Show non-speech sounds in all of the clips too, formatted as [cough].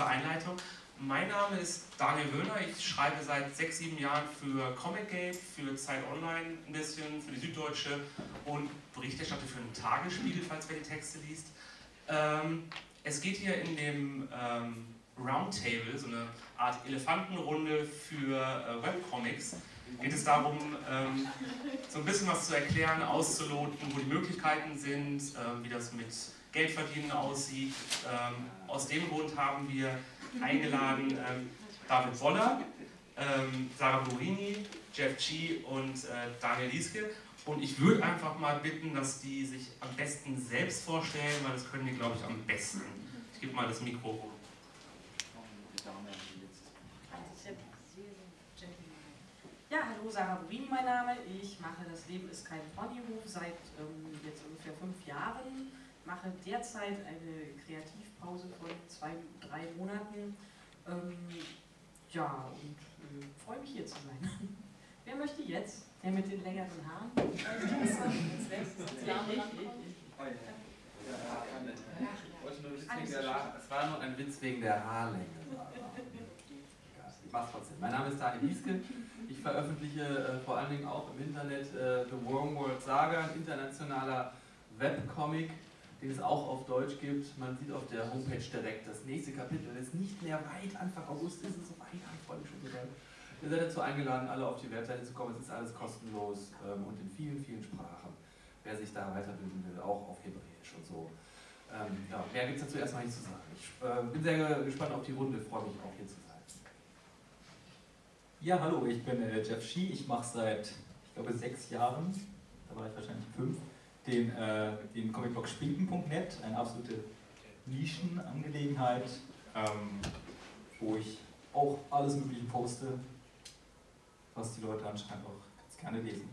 kurze Einleitung. Mein Name ist Daniel Wöhner. Ich schreibe seit sechs, sieben Jahren für Comic Gate, für Zeit Online ein bisschen, für die Süddeutsche und Berichterstatte für den Tagesspiegel, falls wer die Texte liest. Ähm, es geht hier in dem ähm, Roundtable, so eine Art Elefantenrunde für äh, Webcomics, geht es darum, ähm, so ein bisschen was zu erklären, auszuloten, wo die Möglichkeiten sind, ähm, wie das mit Geldverdienen aussieht. Ähm, aus dem Grund haben wir eingeladen ähm, David Woller, ähm, Sarah Burini, Jeff Chi und äh, Daniel Lieske. Und ich würde einfach mal bitten, dass die sich am besten selbst vorstellen, weil das können die, glaube ich, am besten. Ich gebe mal das Mikro. Ja, hallo, Sarah Burini mein Name. Ich mache Das Leben ist kein Ponyhof seit ähm, jetzt ungefähr fünf Jahren. Mache derzeit eine Kreativpause von zwei, drei Monaten. Ähm, ja, und äh, freue mich hier zu sein. [laughs] Wer möchte jetzt? Der mit den längeren Haaren? Es war nur ein Witz wegen der Haarlänge. Ich mach's trotzdem. Mein Name ist Daniel Lieske. Ich veröffentliche äh, vor allen Dingen auch im Internet äh, The Wormworld Saga, ein internationaler Webcomic, den es auch auf Deutsch gibt. Man sieht auf der Homepage direkt das nächste Kapitel. Das ist nicht mehr weit, Anfang August ist es so weit, ich freue mich schon so Ihr seid dazu eingeladen, alle auf die Webseite zu kommen. Es ist alles kostenlos ähm, und in vielen, vielen Sprachen. Wer sich da weiterbilden will, auch auf Hebräisch und so. Ähm, ja, mehr gibt es dazu erstmal nicht zu sagen. Ich äh, bin sehr gespannt auf die Runde, freue mich auch hier zu sein. Ja, hallo, ich bin äh, Jeff Shi. Ich mache seit, ich glaube, sechs Jahren, da war ich wahrscheinlich fünf, den, äh, den Comicblog Spinken.net, eine absolute Nischenangelegenheit, ähm, wo ich auch alles Mögliche poste, was die Leute anscheinend auch ganz gerne lesen.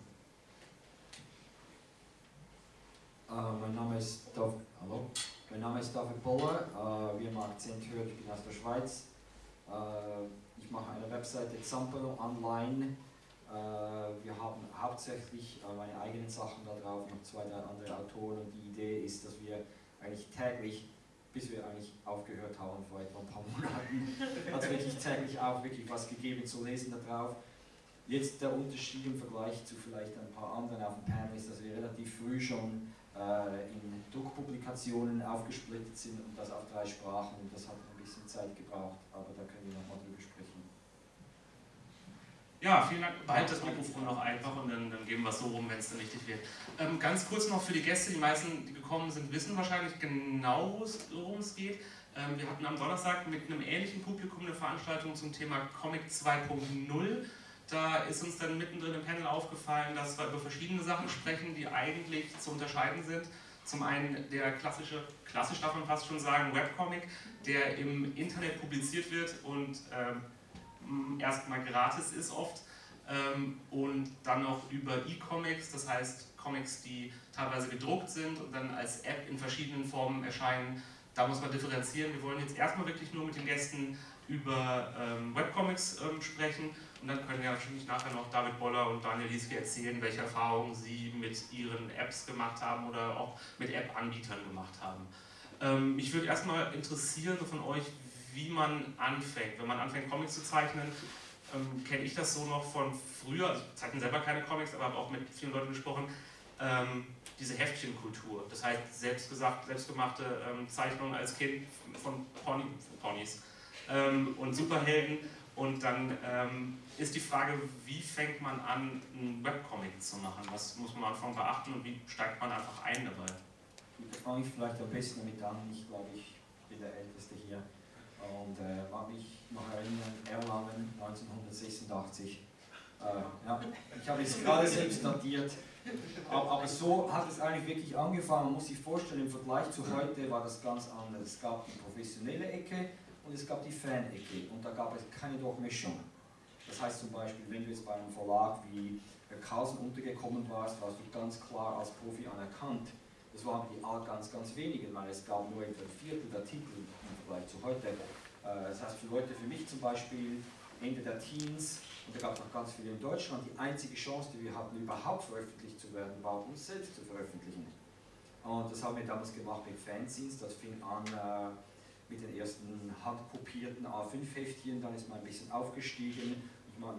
Uh, mein Name ist Dav Hallo. Mein Name ist David Boller. Uh, wie ihr im Akzent hört, ich bin aus der Schweiz. Uh, ich mache eine Webseite Zampelo Online. Wir haben hauptsächlich meine eigenen Sachen da drauf, noch zwei, drei andere Autoren. Und die Idee ist, dass wir eigentlich täglich, bis wir eigentlich aufgehört haben vor etwa ein paar [laughs] Monaten, hat es wirklich täglich auch wirklich was gegeben zu lesen da drauf. Jetzt der Unterschied im Vergleich zu vielleicht ein paar anderen auf dem Panel ist, dass wir relativ früh schon äh, in Druckpublikationen aufgesplittet sind und das auf drei Sprachen. Und das hat ein bisschen Zeit gebraucht, aber da können wir nochmal. Ja, vielen Dank. Behalt das Mikrofon noch einfach und dann, dann geben wir es so rum, wenn es dann richtig wird. Ähm, ganz kurz noch für die Gäste, die meisten, die gekommen sind, wissen wahrscheinlich genau, worum es geht. Ähm, wir hatten am Donnerstag mit einem ähnlichen Publikum eine Veranstaltung zum Thema Comic 2.0 da ist uns dann mittendrin im Panel aufgefallen, dass wir über verschiedene Sachen sprechen, die eigentlich zu unterscheiden sind. Zum einen der klassische, klassisch darf man fast schon sagen, Webcomic, der im Internet publiziert wird und ähm, erstmal gratis ist oft. Ähm, und dann noch über E-Comics, das heißt Comics, die teilweise gedruckt sind und dann als App in verschiedenen Formen erscheinen. Da muss man differenzieren. Wir wollen jetzt erstmal wirklich nur mit den Gästen über ähm, Webcomics ähm, sprechen und dann können ja natürlich nachher noch David Boller und Daniel Lieske erzählen, welche Erfahrungen sie mit ihren Apps gemacht haben oder auch mit App-Anbietern gemacht haben. Ähm, mich würde erstmal interessieren von euch, wie man anfängt. Wenn man anfängt, Comics zu zeichnen, ähm, kenne ich das so noch von früher, also ich zeichne selber keine Comics, aber habe auch mit vielen Leuten gesprochen, ähm, diese Heftchenkultur. Das heißt, selbstgesagt, selbstgemachte ähm, Zeichnungen als Kind von Pony, Ponys ähm, und Superhelden und dann ähm, ist die Frage, wie fängt man an, einen Webcomic zu machen? Was muss man am Anfang beachten und wie steigt man einfach ein dabei? Da fange ich vielleicht am besten damit an. Ich glaube, ich bin der Älteste hier und äh, mag mich noch erinnern, Erlangen 1986. Äh, ja, ich habe es gerade selbst datiert. Aber, aber, so hat es eigentlich wirklich angefangen. Man muss sich vorstellen, im Vergleich zu heute war das ganz anders. Es gab die professionelle Ecke, und es gab die Fan-Ecke und da gab es keine Durchmischung. Das heißt zum Beispiel, wenn du jetzt bei einem Verlag wie Carlsen untergekommen warst, warst du ganz klar als Profi anerkannt. Das waren die ganz, ganz wenigen, weil es gab nur etwa ein Viertel der Titel Vergleich zu heute. Äh, das heißt für Leute, für mich zum Beispiel, Ende der Teens und da gab es noch ganz viele in Deutschland. Die einzige Chance, die wir hatten, überhaupt veröffentlicht zu werden, war, uns selbst zu veröffentlichen. Und das haben wir damals gemacht mit Fanzines. Das fing an äh, mit den ersten handkopierten A5-Heftchen, dann ist man ein bisschen aufgestiegen. Ich meine,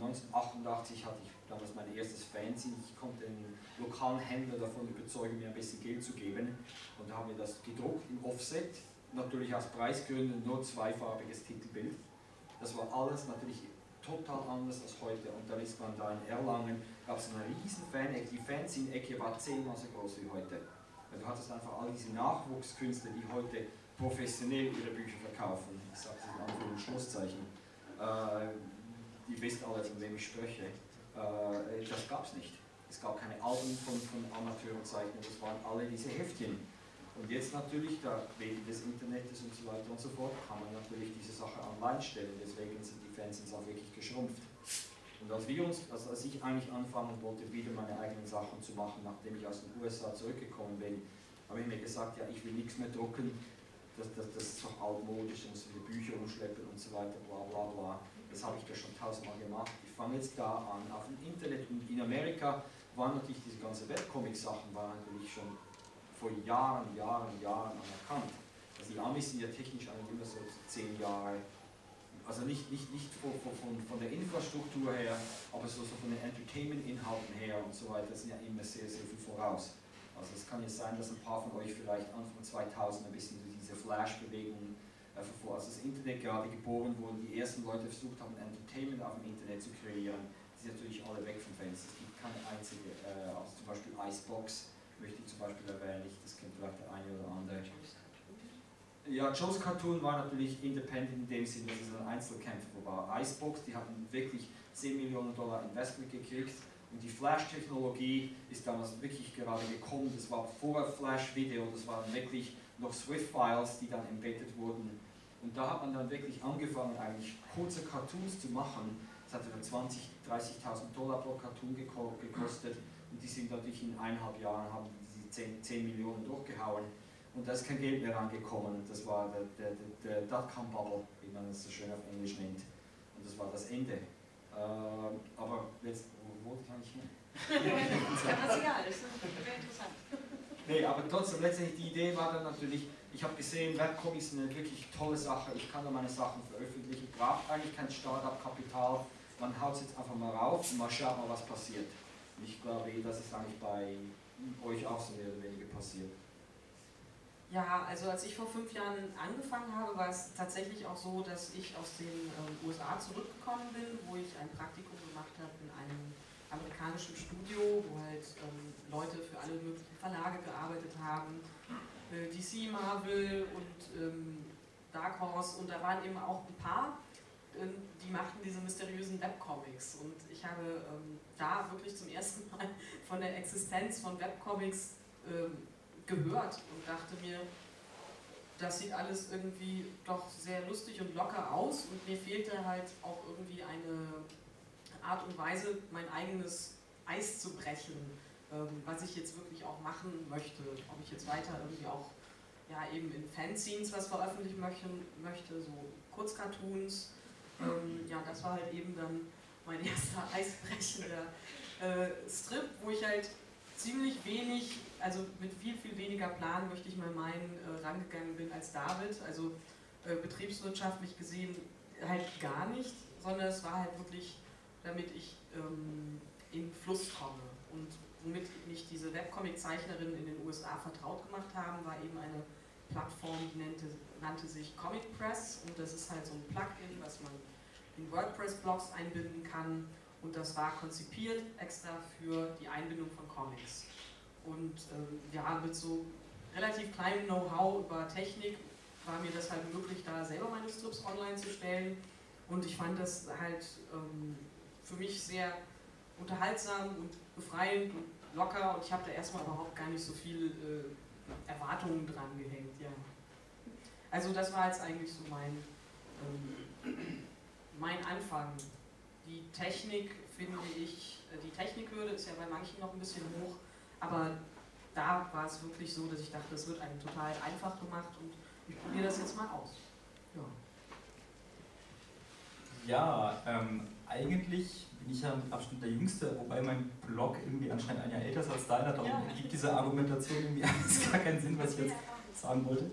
1988 hatte ich damals mein erstes Fanzine. Ich konnte den lokalen Händler davon überzeugen, mir ein bisschen Geld zu geben. Und da haben wir das gedruckt im Offset, natürlich aus Preisgründen nur zweifarbiges Titelbild. Das war alles natürlich total anders als heute. Und dann ist man da in Erlangen, gab es eine riesen Fan-Ecke. Die Fanzine-Ecke war zehnmal so groß wie heute. Du hattest einfach all diese Nachwuchskünstler, die heute professionell ihre Bücher verkaufen. Ich sage es in Anführungs- und Schlusszeichen. Äh, die wisst alle, von wem ich spreche. Äh, das gab es nicht. Es gab keine Alben von, von Amateurzeichnern, das waren alle diese Heftchen. Und jetzt natürlich, da wegen des Internets und so weiter und so fort, kann man natürlich diese Sache online stellen. Deswegen sind die Fans auch wirklich geschrumpft. Und als wir uns, also als ich eigentlich anfangen wollte, wieder meine eigenen Sachen zu machen, nachdem ich aus den USA zurückgekommen bin, habe ich mir gesagt, ja, ich will nichts mehr drucken, das, das, das ist doch altmodisch, ich muss die Bücher umschleppen und so weiter, bla bla bla. Das habe ich ja schon tausendmal gemacht. Ich fange jetzt da an, auf dem Internet und in Amerika waren natürlich diese ganze Webcomic-Sachen waren natürlich schon vor Jahren, Jahren, Jahren anerkannt. Also die Amis sind ja technisch eigentlich immer so zehn Jahre also nicht, nicht, nicht von, von, von der Infrastruktur her, aber so, so von den Entertainment-Inhalten her und so weiter, sind ja immer sehr, sehr viel voraus. Also es kann ja sein, dass ein paar von euch vielleicht Anfang 2000 ein bisschen diese Flash-Bewegung äh. Als das Internet gerade geboren wurde, die ersten Leute versucht haben, Entertainment auf dem Internet zu kreieren, die sind natürlich alle weg vom Fenster. Es gibt keine einzige, äh, also zum Beispiel Icebox möchte ich zum Beispiel erwähnen, das kennt vielleicht der eine oder andere. Ja, Joe's Cartoon war natürlich independent in dem Sinne, dass es ein Einzelkämpfer war. Icebox, die hatten wirklich 10 Millionen Dollar Investment gekriegt und die Flash-Technologie ist damals wirklich gerade gekommen. Das war vor Flash-Video, das waren wirklich noch Swift-Files, die dann embedded wurden. Und da hat man dann wirklich angefangen, eigentlich kurze Cartoons zu machen. Das hat dann 20.000, 30.000 Dollar pro Cartoon gekostet und die sind natürlich in eineinhalb Jahren, haben die 10, 10 Millionen durchgehauen. Und da ist kein Geld mehr rangekommen. Das war der, der, der, Dotcom-Bubble, wie man es so schön auf Englisch nennt. Und das war das Ende. Ähm, aber jetzt, wo wollte ich eigentlich hin? [laughs] das ist egal, das ist sehr interessant. Nee, aber trotzdem, letztendlich die Idee war dann natürlich, ich habe gesehen, Webcomics sind eine wirklich tolle Sache, ich kann da meine Sachen veröffentlichen, braucht eigentlich kein Startup-Kapital, man haut es jetzt einfach mal rauf und mal schaut mal, was passiert. Ich glaube, das ist eigentlich bei euch auch so mehr oder weniger passiert. Ja, also als ich vor fünf Jahren angefangen habe, war es tatsächlich auch so, dass ich aus den äh, USA zurückgekommen bin, wo ich ein Praktikum gemacht habe in einem amerikanischen Studio, wo halt ähm, Leute für alle möglichen Verlage gearbeitet haben, äh, DC, Marvel und ähm, Dark Horse und da waren eben auch ein paar, die machten diese mysteriösen Webcomics und ich habe ähm, da wirklich zum ersten [laughs] Mal von der Existenz von Webcomics ähm, gehört und dachte mir, das sieht alles irgendwie doch sehr lustig und locker aus und mir fehlte halt auch irgendwie eine Art und Weise, mein eigenes Eis zu brechen, ähm, was ich jetzt wirklich auch machen möchte. Ob ich jetzt weiter irgendwie auch ja, eben in Fanzines was veröffentlichen möchte, möchte so Kurzcartoons. Ähm, ja, das war halt eben dann mein [laughs] erster eisbrechender äh, Strip, wo ich halt ziemlich wenig, also mit viel, viel weniger Plan möchte ich mal meinen, äh, rangegangen bin als David. Also äh, betriebswirtschaftlich gesehen halt gar nicht, sondern es war halt wirklich, damit ich ähm, in Fluss komme. Und womit mich diese Webcomic-Zeichnerinnen in den USA vertraut gemacht haben, war eben eine Plattform, die nannte, nannte sich Comic Press und das ist halt so ein Plugin, was man in WordPress-Blogs einbinden kann und das war konzipiert extra für die Einbindung von Comics. Und ähm, ja, mit so relativ kleinem Know-how über Technik war mir das halt möglich, da selber meine Strips online zu stellen. Und ich fand das halt ähm, für mich sehr unterhaltsam und befreiend und locker. Und ich habe da erstmal überhaupt gar nicht so viel äh, Erwartungen dran gehängt. Ja. Also das war jetzt eigentlich so mein, ähm, mein Anfang die Technik finde ich, äh, die Technikhürde ist ja bei manchen noch ein bisschen hoch, aber da war es wirklich so, dass ich dachte, es wird einem total einfach gemacht und ich probiere das jetzt mal aus. Ja. Ja, ähm, eigentlich ich ja mit Abstand der Jüngste, wobei mein Blog irgendwie anscheinend ein Jahr älter ist als deiner, darum Ja. gibt diese Argumentation irgendwie [laughs] alles gar keinen Sinn, was ich jetzt sagen wollte.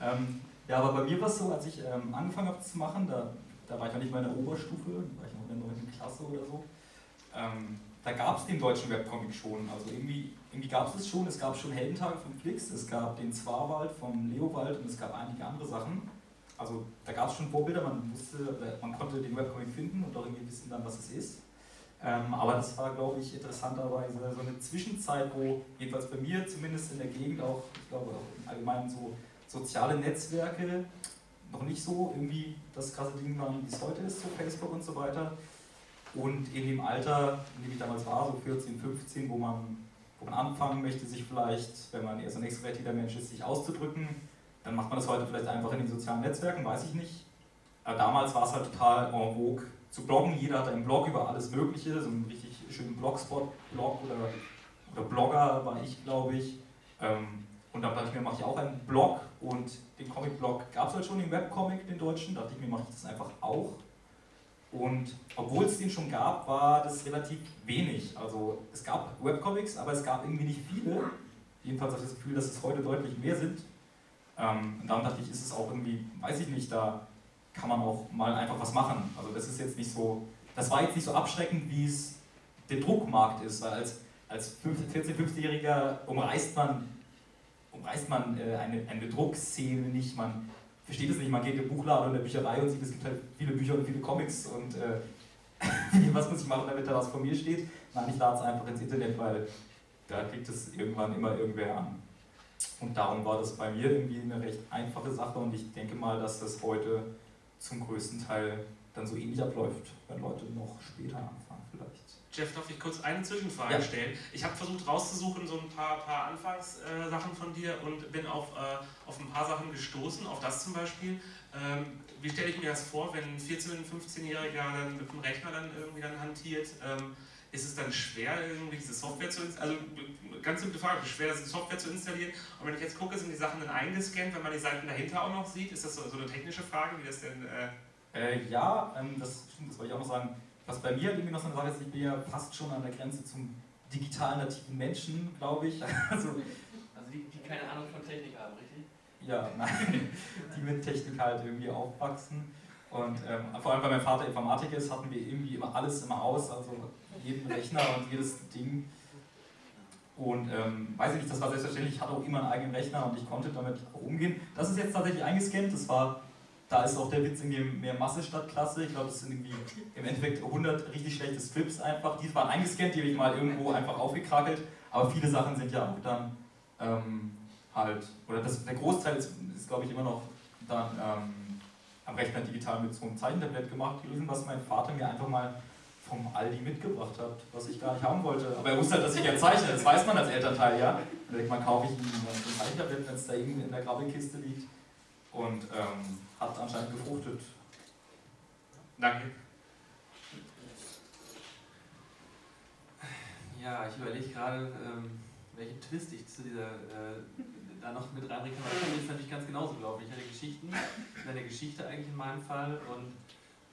Ähm, ja, aber bei mir war es so, als ich ähm, angefangen habe zu machen, da, da war ich noch nicht mal in der Oberstufe, da war ich noch in der 9. Klasse oder so. Ähm, da gab es den deutschen Webcomic schon. Also irgendwie, irgendwie gab es es schon. Es gab schon Heldentage von Flix, es gab den Zwarwald vom Leowald und es gab einige andere Sachen. Also da gab es schon Vorbilder, man wusste, man konnte den Webcomic finden und auch irgendwie wissen dann, was es ist. Ähm, aber das war, glaube ich, interessanterweise so eine Zwischenzeit, wo jedenfalls bei mir zumindest in der Gegend auch, ich glaube auch im Allgemeinen so soziale Netzwerke noch nicht so irgendwie das krasse Ding waren, wie es heute ist, so Facebook und so weiter. Und in dem Alter, in dem ich damals war, so 14, 15, wo man, wo man anfangen möchte, sich vielleicht, wenn man eher so ein extrovertierter Mensch ist, sich auszudrücken, dann macht man das heute vielleicht einfach in den sozialen Netzwerken, weiß ich nicht. Aber damals war es halt total en vogue zu bloggen. Jeder hatte einen Blog über alles Mögliche, so einen richtig schönen Blogspot-Blog oder, oder Blogger war ich, glaube ich. Ähm, und dann dachte ich mir, mache ich auch einen Blog und den Comic-Blog gab es halt schon, den Webcomic, den deutschen. Da dachte ich mir, mache ich das einfach auch. Und obwohl es den schon gab, war das relativ wenig. Also es gab Webcomics, aber es gab irgendwie nicht viele. Jedenfalls habe ich das Gefühl, dass es heute deutlich mehr sind. Ähm, und dann dachte ich, ist es auch irgendwie, weiß ich nicht, da kann man auch mal einfach was machen. Also das ist jetzt nicht so, das war jetzt nicht so abschreckend, wie es der Druckmarkt ist. Weil als, als 14-, 15-Jähriger umreißt man, umreißt man äh, eine, eine Druckszene nicht. Man versteht es nicht, man geht in den Buchladen oder in der Bücherei und sieht, es gibt halt viele Bücher und viele Comics und äh, [laughs] was muss ich machen, damit da was von mir steht? Nein, ich lade es einfach ins Internet, weil da kriegt es irgendwann immer irgendwer an. Und darum war das bei mir irgendwie eine recht einfache Sache und ich denke mal, dass das heute zum größten Teil dann so ähnlich abläuft, wenn Leute noch später anfangen vielleicht. Jeff, darf ich kurz eine Zwischenfrage Ja. stellen? Ich habe versucht rauszusuchen, so ein paar, paar Anfangssachen von dir und bin auf, äh, auf ein paar Sachen gestoßen, auf das zum Beispiel. Ähm, wie stelle ich mir das vor, wenn ein 14-, 15-Jähriger dann mit dem Rechner dann irgendwie dann hantiert? Ähm, ist es dann schwer, irgendwie diese Software zu installieren? Also ganz simple Frage, ist es schwer, diese Software zu installieren? Und wenn ich jetzt gucke, sind die Sachen dann eingescannt, wenn man die Seiten dahinter auch noch sieht? Ist das so, so eine technische Frage, wie das denn... Äh, Äh, ja, ähm, das stimmt, das wollte ich auch noch sagen. Was bei mir irgendwie noch so eine Sache ist, ich bin ja fast schon an der Grenze zum digital nativen Menschen, glaube ich. [laughs] Also, Also die, die keine Ahnung von Technik haben, richtig? ja, nein, die mit Technik halt irgendwie aufwachsen. Und ähm, vor allem, weil mein Vater Informatiker ist, hatten wir irgendwie immer alles im Haus, also jeden Rechner und jedes Ding. Und ähm, weiß ich nicht, das war selbstverständlich, ich hatte auch immer einen eigenen Rechner und ich konnte damit umgehen. Das ist jetzt tatsächlich eingescannt, das war, da ist auch der Witz irgendwie mehr Masse statt Klasse. Ich glaube, das sind irgendwie im Endeffekt 100 richtig schlechte Strips einfach. Die waren eingescannt, die habe ich mal irgendwo einfach aufgekrakelt. Aber viele Sachen sind ja auch dann ähm, halt, oder das, der Großteil ist, ist glaube ich immer noch dann ähm, am Rechner digital mit so einem Zeichentablett gemacht gewesen, was mein Vater mir einfach mal vom Aldi mitgebracht hat, was ich gar nicht haben wollte. Aber er wusste halt, dass ich ja zeichne, das weiß man als Elternteil, ja. Und dann denkt man, kaufe ich ihm ein Zeichentablett, wenn es da irgendwie in der Grabbelkiste liegt. Und ähm, hat anscheinend gefruchtet. danke. Ja, ich überlege gerade, ähm, welchen Twist ich zu dieser äh, da noch mit reinbringen kann. Das ist natürlich ganz genauso, glaube ich. Ich hatte Geschichten, eine Geschichte eigentlich in meinem Fall und,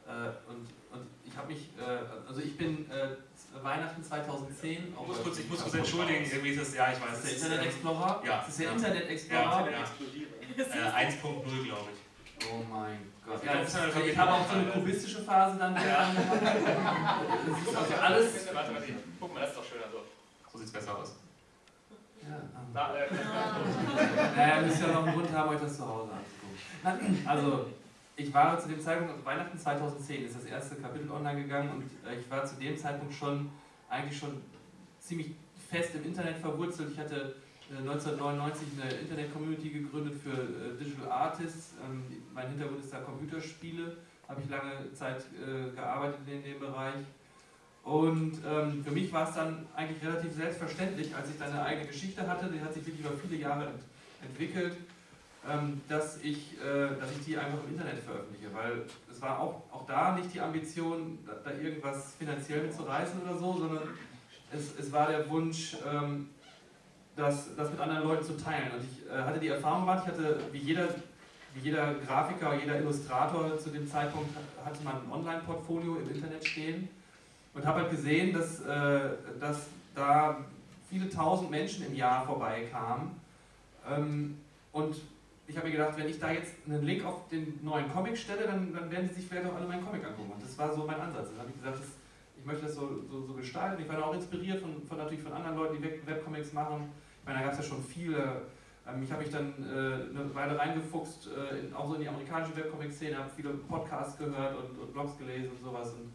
äh, und, und ich habe mich, äh, also ich bin äh, Weihnachten 2010 Ich auch muss kurz, ich muss kurz entschuldigen, irgendwie ist das, ja, ich weiß. Das ist der Internet Explorer? ja, Das ist der ja. Internet Explorer? Ja, explodieren. äh, 1.0, glaube ich. Oh mein Gott. Ja, Ja, das ist halt ich habe auch so eine kubistische Phase dann Ja. [laughs] Das ist also alles. Warte, warte, guck mal, das ist doch schöner so. So sieht es besser aus. Ja, ähm, Da, äh, [laughs] Naja, müsst ja noch einen Grund haben, euch das zu Hause anzugucken. Also, ich war zu dem Zeitpunkt, also Weihnachten 2010 ist das erste Kapitel online gegangen und äh, ich war zu dem Zeitpunkt schon eigentlich schon ziemlich fest im Internet verwurzelt. Ich hatte äh, 1999 eine Internet-Community gegründet für äh, Digital Artists. Ähm, mein Hintergrund ist da Computerspiele, habe ich lange Zeit äh, gearbeitet in dem Bereich. Und ähm, für mich war es dann eigentlich relativ selbstverständlich, als ich dann eine eigene Geschichte hatte, die hat sich wirklich über viele Jahre ent entwickelt, dass, ich, äh, dass ich die einfach im Internet veröffentliche, weil es war auch, auch da nicht die Ambition, da, da irgendwas finanziell mitzureißen oder so, sondern es, es war der Wunsch, ähm, das, das mit anderen Leuten zu teilen. Und ich äh, hatte die Erfahrung gemacht, ich hatte wie jeder wie jeder Grafiker, jeder Illustrator zu dem Zeitpunkt hatte man ein Online-Portfolio im Internet stehen und habe halt gesehen, dass, äh, dass da viele tausend Menschen im Jahr vorbeikamen. Ähm, und ich habe mir gedacht, wenn ich da jetzt einen Link auf den neuen Comic stelle, dann, dann werden sie sich vielleicht auch alle meinen Comic angucken. Und das war so mein Ansatz. Dann habe ich gesagt, das, ich möchte das so, so, so, gestalten. Ich war auch inspiriert von, von, natürlich von anderen Leuten, die Webcomics machen. Ich meine, da gab es ja schon viele. Ähm, ich habe mich dann äh, eine Weile reingefuchst, äh, in, auch so in die amerikanische Webcomic-Szene, habe viele Podcasts gehört und, und, Blogs gelesen und sowas. Und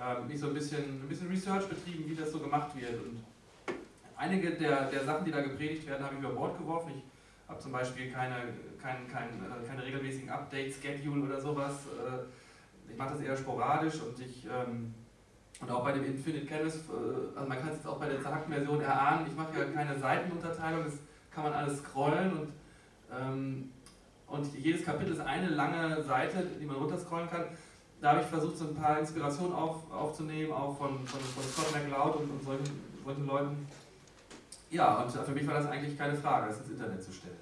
ähm, mich so ein bisschen, ein bisschen Research betrieben, wie das so gemacht wird. Und einige der, der Sachen, die da gepredigt werden, habe ich über Bord geworfen. Ich habe zum Beispiel keine, kein, kein, äh, keine regelmäßigen Update-Schedule oder sowas. Äh, ich mache das eher sporadisch und ich ähm, und auch bei dem Infinite Canvas, äh, also man kann es jetzt auch bei der zerhackten Version erahnen, ich mache ja keine Seitenunterteilung, das kann man alles scrollen und, ähm, und jedes Kapitel ist eine lange Seite, die man runterscrollen kann. Da habe ich versucht, so ein paar Inspirationen auf, aufzunehmen, auch von, von, von Scott McLeod und, und solchen, solchen Leuten. Ja, und für mich war das eigentlich keine Frage, das ins Internet zu stellen.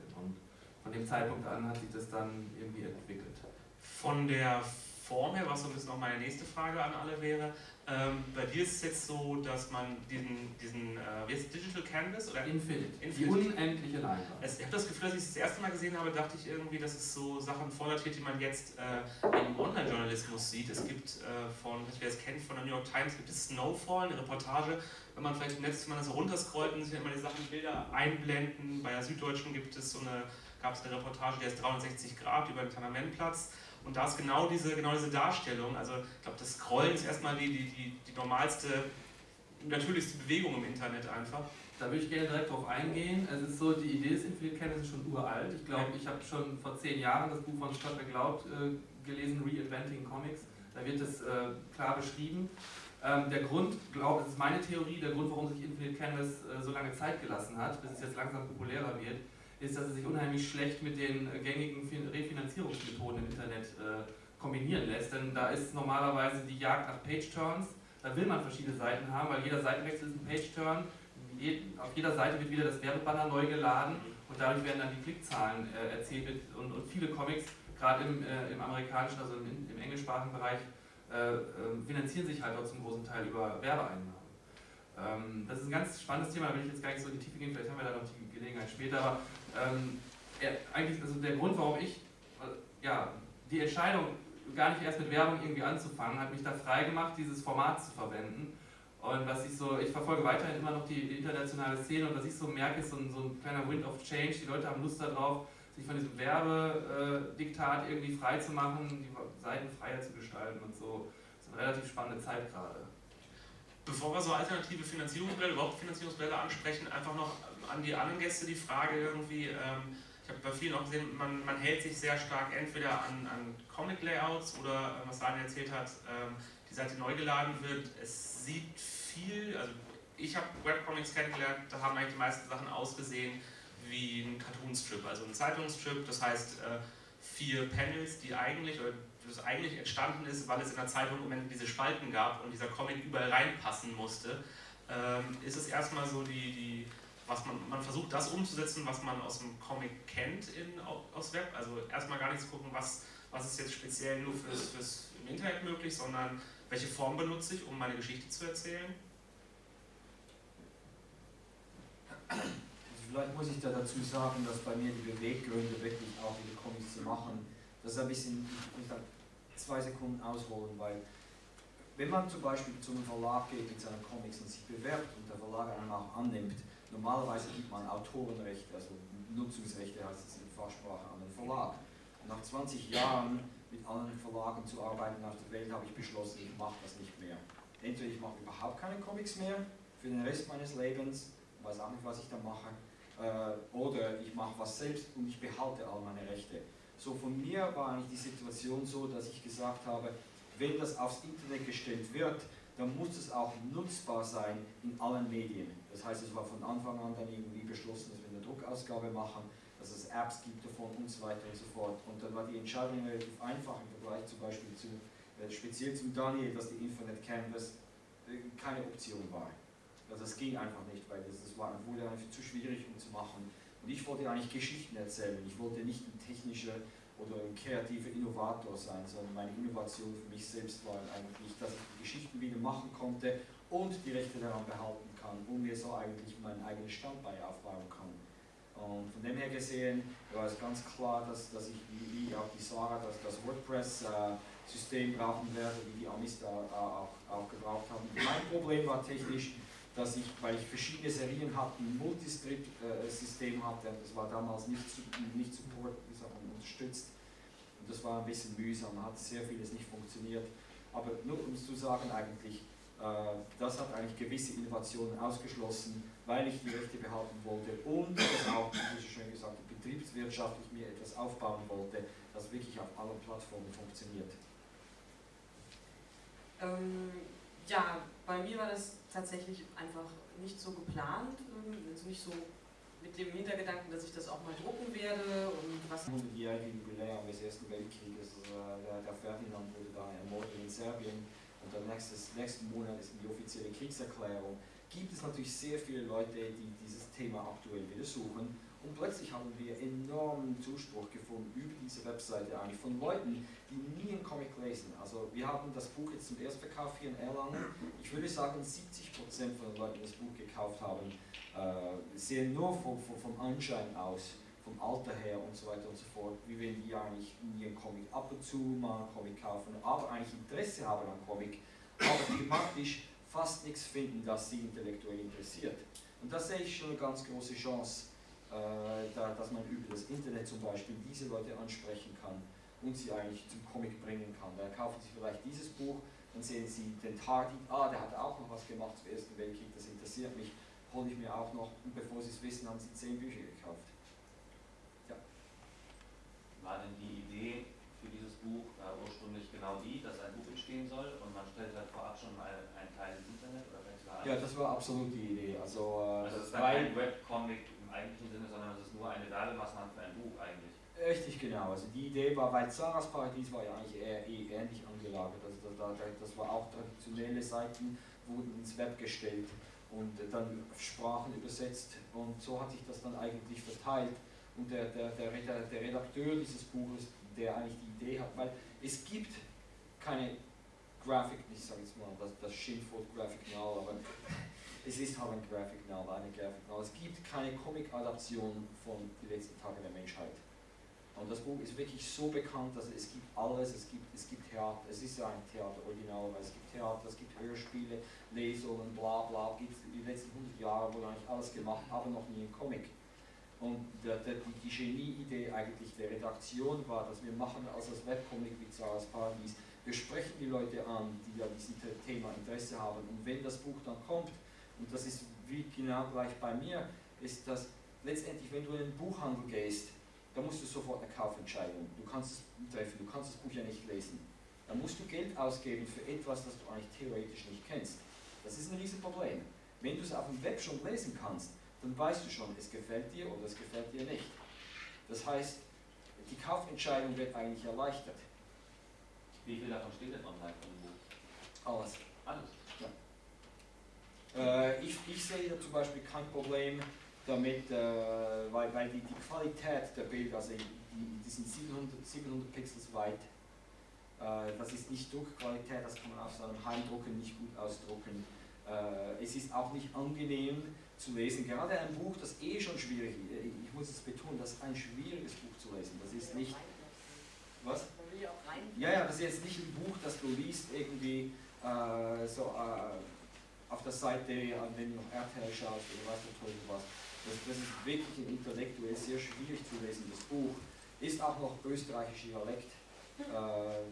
Von dem Zeitpunkt an hat sich das dann irgendwie entwickelt. Von der Form her, was so ein bisschen auch meine nächste Frage an alle wäre, ähm, bei dir ist es jetzt so, dass man diesen, diesen äh, wie heißt Digital Canvas oder Infinite, Infinite. die unendliche Leinwand. Ich habe das Gefühl, als ich es das erste Mal gesehen habe, dachte ich irgendwie, dass es so Sachen vorlatiert, die man jetzt äh, im Online-Journalismus sieht. Es gibt äh, von, wer es kennt, von der New York Times gibt es Snowfall, eine Reportage, wenn man vielleicht im man das so runterscrollt und sich immer die Sachen, Bilder einblenden. Bei der Süddeutschen gibt es so eine, gab es eine Reportage, die ist 360 Grad über den Tanamentplatz und da ist genau diese, genau diese Darstellung, also ich glaube, das Scrollen ist erstmal die, die, die, die normalste, natürlichste Bewegung im Internet einfach. Da würde ich gerne direkt drauf eingehen. Es ist so, die Idee des Infinite Canvas ist schon uralt. Ich glaube, ich habe schon vor zehn Jahren das Buch von Scott McCloud äh, gelesen, Reinventing Comics. Da wird es äh, klar beschrieben. Ähm, der Grund, glaube das ist meine Theorie, der Grund, warum sich Infinite Canvas äh, so lange Zeit gelassen hat, bis es jetzt langsam populärer wird, ist, dass es sich unheimlich schlecht mit den gängigen Refinanzierungsmethoden im Internet äh, kombinieren lässt. Denn da ist normalerweise die Jagd nach Page-Turns. Da will man verschiedene Seiten haben, weil jeder Seitenwechsel ist ein Page-Turn. Auf jeder Seite wird wieder das Werbebanner neu geladen und dadurch werden dann die Klickzahlen äh, erzielt. Und, und, viele Comics, gerade im, äh, im amerikanischen, also im, im englischsprachigen Bereich, äh, ähm, finanzieren sich halt auch zum großen Teil über Werbeeinnahmen. Ähm, das ist ein ganz spannendes Thema, da will ich jetzt gar nicht so in die Tiefe gehen, vielleicht haben wir da noch die Gelegenheit später. Aber ähm, er, eigentlich, also der Grund, warum ich äh, ja, die Entscheidung, gar nicht erst mit Werbung irgendwie anzufangen, hat mich da frei gemacht, dieses Format zu verwenden. Und was ich so, ich verfolge weiterhin immer noch die, internationale Szene und was ich so merke, ist so ein, so ein kleiner Wind of Change. Die Leute haben Lust darauf, sich von diesem Werbediktat irgendwie frei zu machen, die Seiten freier zu gestalten und so. Das ist eine relativ spannende Zeit gerade. Bevor wir so alternative Finanzierungsmodelle, überhaupt Finanzierungsmodelle ansprechen, einfach noch an die anderen Gäste die Frage irgendwie, ähm, ich habe bei vielen auch gesehen, man, man hält sich sehr stark entweder an, an Comic-Layouts oder, äh, was Daniel erzählt hat, ähm, die Seite neu geladen wird. Es sieht viel, also ich habe Webcomics kennengelernt, da haben eigentlich die meisten Sachen ausgesehen wie ein Cartoon-Strip, also ein Zeitungsstrip, das heißt äh, vier Panels, die eigentlich, oder das eigentlich entstanden ist, weil es in der Zeitung im Moment diese Spalten gab und dieser Comic überall reinpassen musste, ähm, ist es erstmal so die, die was man, man versucht das umzusetzen, was man aus dem Comic kennt in, aus Web. Also erstmal gar nicht zu gucken, was, was ist jetzt speziell nur fürs, fürs im Internet möglich, sondern welche Form benutze ich, um meine Geschichte zu erzählen. Also vielleicht muss ich da dazu sagen, dass bei mir die Beweggründe wirklich auch diese Comics zu machen, das ist ein bisschen, ich sag, zwei Sekunden ausholen, weil wenn man zum Beispiel zu einem Verlag geht mit seinen Comics und sich bewerbt und der Verlag einen auch annimmt, Normalerweise gibt man Autorenrechte, also Nutzungsrechte heißt es in Fachsprache, an den Verlag. Und nach 20 Jahren mit anderen Verlagen zu arbeiten auf der Welt habe ich beschlossen, ich mache das nicht mehr. Entweder ich mache überhaupt keine Comics mehr für den Rest meines Lebens, weiß auch nicht, was ich da mache, äh, oder ich mache was selbst und ich behalte all meine Rechte. So von mir war eigentlich die Situation so, dass ich gesagt habe, wenn das aufs Internet gestellt wird, dann muss es auch nutzbar sein in allen Medien. Das heißt, es war von Anfang an dann irgendwie beschlossen, dass wir eine Druckausgabe machen, dass es Apps gibt davon und so weiter und so fort. Und dann war die Entscheidung relativ einfach im Vergleich zum Beispiel zu, äh, speziell zum Daniel, dass die Infinite Canvas äh, keine Option war. Also das ging einfach nicht, weil das, das war, wurde einfach zu schwierig um zu machen. Und ich wollte eigentlich Geschichten erzählen. Ich wollte nicht eine technische oder ein kreativer Innovator sein, sondern meine Innovation für mich selbst war eigentlich, dass ich die Geschichten wieder machen konnte und die Rechte daran behalten kann und mir so eigentlich mein eigenes Standbein aufbauen kann. Und von dem her gesehen war es ganz klar, dass, dass ich wie auch die Sarah das, das WordPress-System brauchen werde, wie die Amis da auch, auch gebraucht haben. Mein Problem war technisch, dass ich, weil ich verschiedene Serien hatte, ein Multistrip-System hatte, das war damals nicht, nicht support, unterstützt. Und das war ein bisschen mühsam, hat sehr vieles nicht funktioniert. Aber nur um es zu sagen, eigentlich, äh, das hat eigentlich gewisse Innovationen ausgeschlossen, weil ich die Rechte behalten wollte und das auch, wie ich schon gesagt habe, betriebswirtschaftlich mir etwas aufbauen wollte, das wirklich auf allen Plattformen funktioniert. Ähm, ja, bei mir war das tatsächlich einfach nicht so geplant, ähm, also nicht so mit dem Hintergedanken, dass ich das auch mal drucken werde und was. 100-jährige Jubiläum des Ersten Weltkrieges, also der, der Ferdinand wurde da ermordet in Serbien und dann nächstes, nächsten Monat ist die offizielle Kriegserklärung. Gibt es natürlich sehr viele Leute, die dieses Thema aktuell wieder suchen und plötzlich haben wir enormen Zuspruch gefunden über diese Webseite eigentlich von Leuten, die nie einen Comic lesen. Also wir haben das Buch jetzt zum Erstverkauf hier in Erlangen. Ich würde sagen, 70% von den Leuten, die das Buch gekauft haben, äh, sehen nur vom, vom, vom Anschein aus, vom Alter her und so weiter und so fort, wie wenn die eigentlich nie einen Comic ab und zu mal einen Comic kaufen, aber eigentlich Interesse haben an Comic, aber thematisch fast nichts finden, das sie intellektuell interessiert. Und da sehe ich schon eine ganz große Chance, äh, da, dass man über das Internet zum Beispiel diese Leute ansprechen kann und sie eigentlich zum Comic bringen kann. Da kaufen sie vielleicht dieses Buch, dann sehen sie den Target, ah, der hat auch noch was gemacht zum Ersten Weltkrieg, das interessiert mich, hole ich mir auch noch, bevor sie es wissen, haben sie zehn Bücher gekauft. Ja. War denn die Idee für dieses Buch äh, ursprünglich genau die, dass ein Buch entstehen soll und man stellt halt vorab schon mal einen Teil ins Internet oder Ja, das war absolut die Idee. Also, äh, also es ist kein Webcomic im eigentlichen Sinne, sondern es ist nur eine Werbemaßnahme für ein Buch eigentlich. Richtig, genau. Also die Idee war, weil Zaras Paradies war ja eigentlich eher eh ähnlich angelagert. Also das, das war auch traditionelle Seiten wurden ins Web gestellt und dann Sprachen übersetzt und so hat sich das dann eigentlich verteilt. Und der, der, der, der Redakteur dieses Buches, der eigentlich die Idee hat, weil es gibt keine Graphic, ich sage jetzt mal das, das Schimpfwort Graphic Novel, aber [laughs] es ist halt ein Graphic Novel, eine Graphic Novel. Es gibt keine Comic-Adaption von Die letzten Tage der Menschheit. Und das Buch ist wirklich so bekannt, dass es gibt alles, es gibt, es gibt Theater, es ist ja ein Theater original, weil es gibt Theater, es gibt Hörspiele, Lesungen, bla bla, gibt es die letzten 100 Jahre wurde eigentlich alles gemacht, aber noch nie ein Comic. Und der, der, die, Genie-Idee eigentlich der Redaktion war, dass wir machen als das Webcomic wie Zaras Paradies, wir sprechen die Leute an, die an diesem Thema Interesse haben. Und wenn das Buch dann kommt, und das ist wie genau gleich bei mir, ist das letztendlich, wenn du in den Buchhandel gehst, dann musst du sofort eine Kaufentscheidung. Du kannst es treffen, du kannst das Buch ja nicht lesen. Dann musst du Geld ausgeben für etwas, das du eigentlich theoretisch nicht kennst. Das ist ein Riesenproblem. Wenn du es auf dem Web schon lesen kannst, dann weißt du schon, es gefällt dir oder es gefällt dir nicht. Das heißt, die Kaufentscheidung wird eigentlich erleichtert. Wie viel davon steht denn online dem Buch? Alles. Alles? Ja. Äh, ich, ich sehe zum Beispiel kein Problem damit, äh, weil, weil die, die Qualität der Bilder, also die, die sind 700, 700 Pixels weit, äh, das ist nicht Druckqualität, das kann man auf so einem Heimdrucken nicht gut ausdrucken. Äh, es ist auch nicht angenehm zu lesen, gerade ein Buch, das eh schon schwierig ist, ich muss es betonen, das ist ein schwieriges Buch zu lesen, das ist nicht... Was? Ja, ja, das ist jetzt nicht ein Buch, das du liest irgendwie äh, so äh, auf der Seite, an dem du noch RTL schaust oder weißt du was. Das, das ist wirklich ein intellektuell sehr schwierig zu lesendes Buch. Ist auch noch österreichischer Dialekt, äh,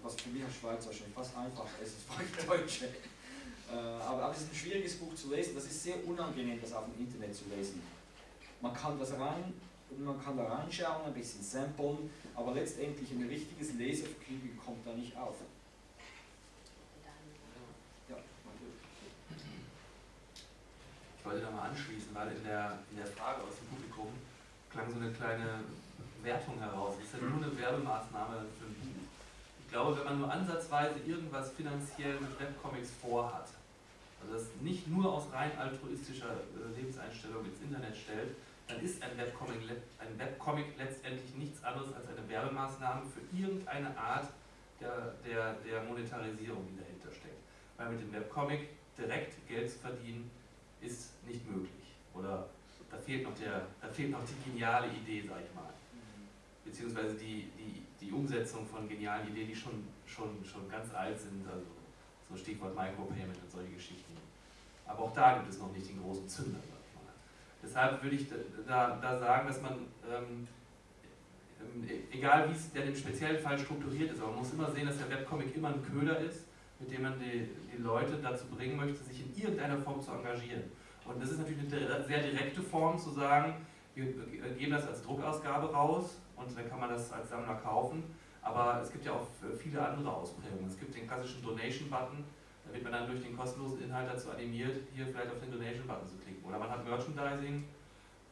was für mich als Schweizer schon fast einfacher ist als Deutsche. Äh, aber, aber es ist ein schwieriges Buch zu lesen. Das ist sehr unangenehm, das auf dem Internet zu lesen. Man kann das rein, man kann da reinschauen, ein bisschen samplen, aber letztendlich ein richtiges Lesevergnügen kommt da nicht auf. Ich wollte da mal anschließen, weil in der, in der Frage aus dem Publikum klang so eine kleine Wertung heraus. Es ist ja nur eine Werbemaßnahme für ein Buch. Ich glaube, wenn man nur ansatzweise irgendwas finanziell mit Webcomics vorhat, also das nicht nur aus rein altruistischer äh, Lebenseinstellung ins Internet stellt, dann ist ein Webcomic, ein Webcomic letztendlich nichts anderes als eine Werbemaßnahme für irgendeine Art der, der, der Monetarisierung, die dahinter steckt. Weil mit dem Webcomic direkt Geld zu verdienen, ist nicht möglich. Oder da fehlt noch, der, da fehlt noch die geniale Idee, sag ich mal. Beziehungsweise die, die, die Umsetzung von genialen Ideen, die schon, schon, schon ganz alt sind. Also so Stichwort Micropayment und solche Geschichten. Aber auch da gibt es noch nicht den großen Zünder, sag ich mal. Deshalb würde ich da, da sagen, dass man, ähm, ähm e-, egal wie es denn im speziellen Fall strukturiert ist, aber man muss immer sehen, dass der Webcomic immer ein Köder ist, mit dem man die, die Leute dazu bringen möchte, sich in irgendeiner Form zu engagieren. Und das ist natürlich eine sehr direkte Form zu sagen, wir geben das als Druckausgabe raus und dann kann man das als Sammler kaufen. Aber es gibt ja auch viele andere Ausprägungen. Es gibt den klassischen Donation-Button, da wird man dann durch den kostenlosen Inhalt dazu animiert, hier vielleicht auf den Donation-Button zu klicken. Oder man hat Merchandising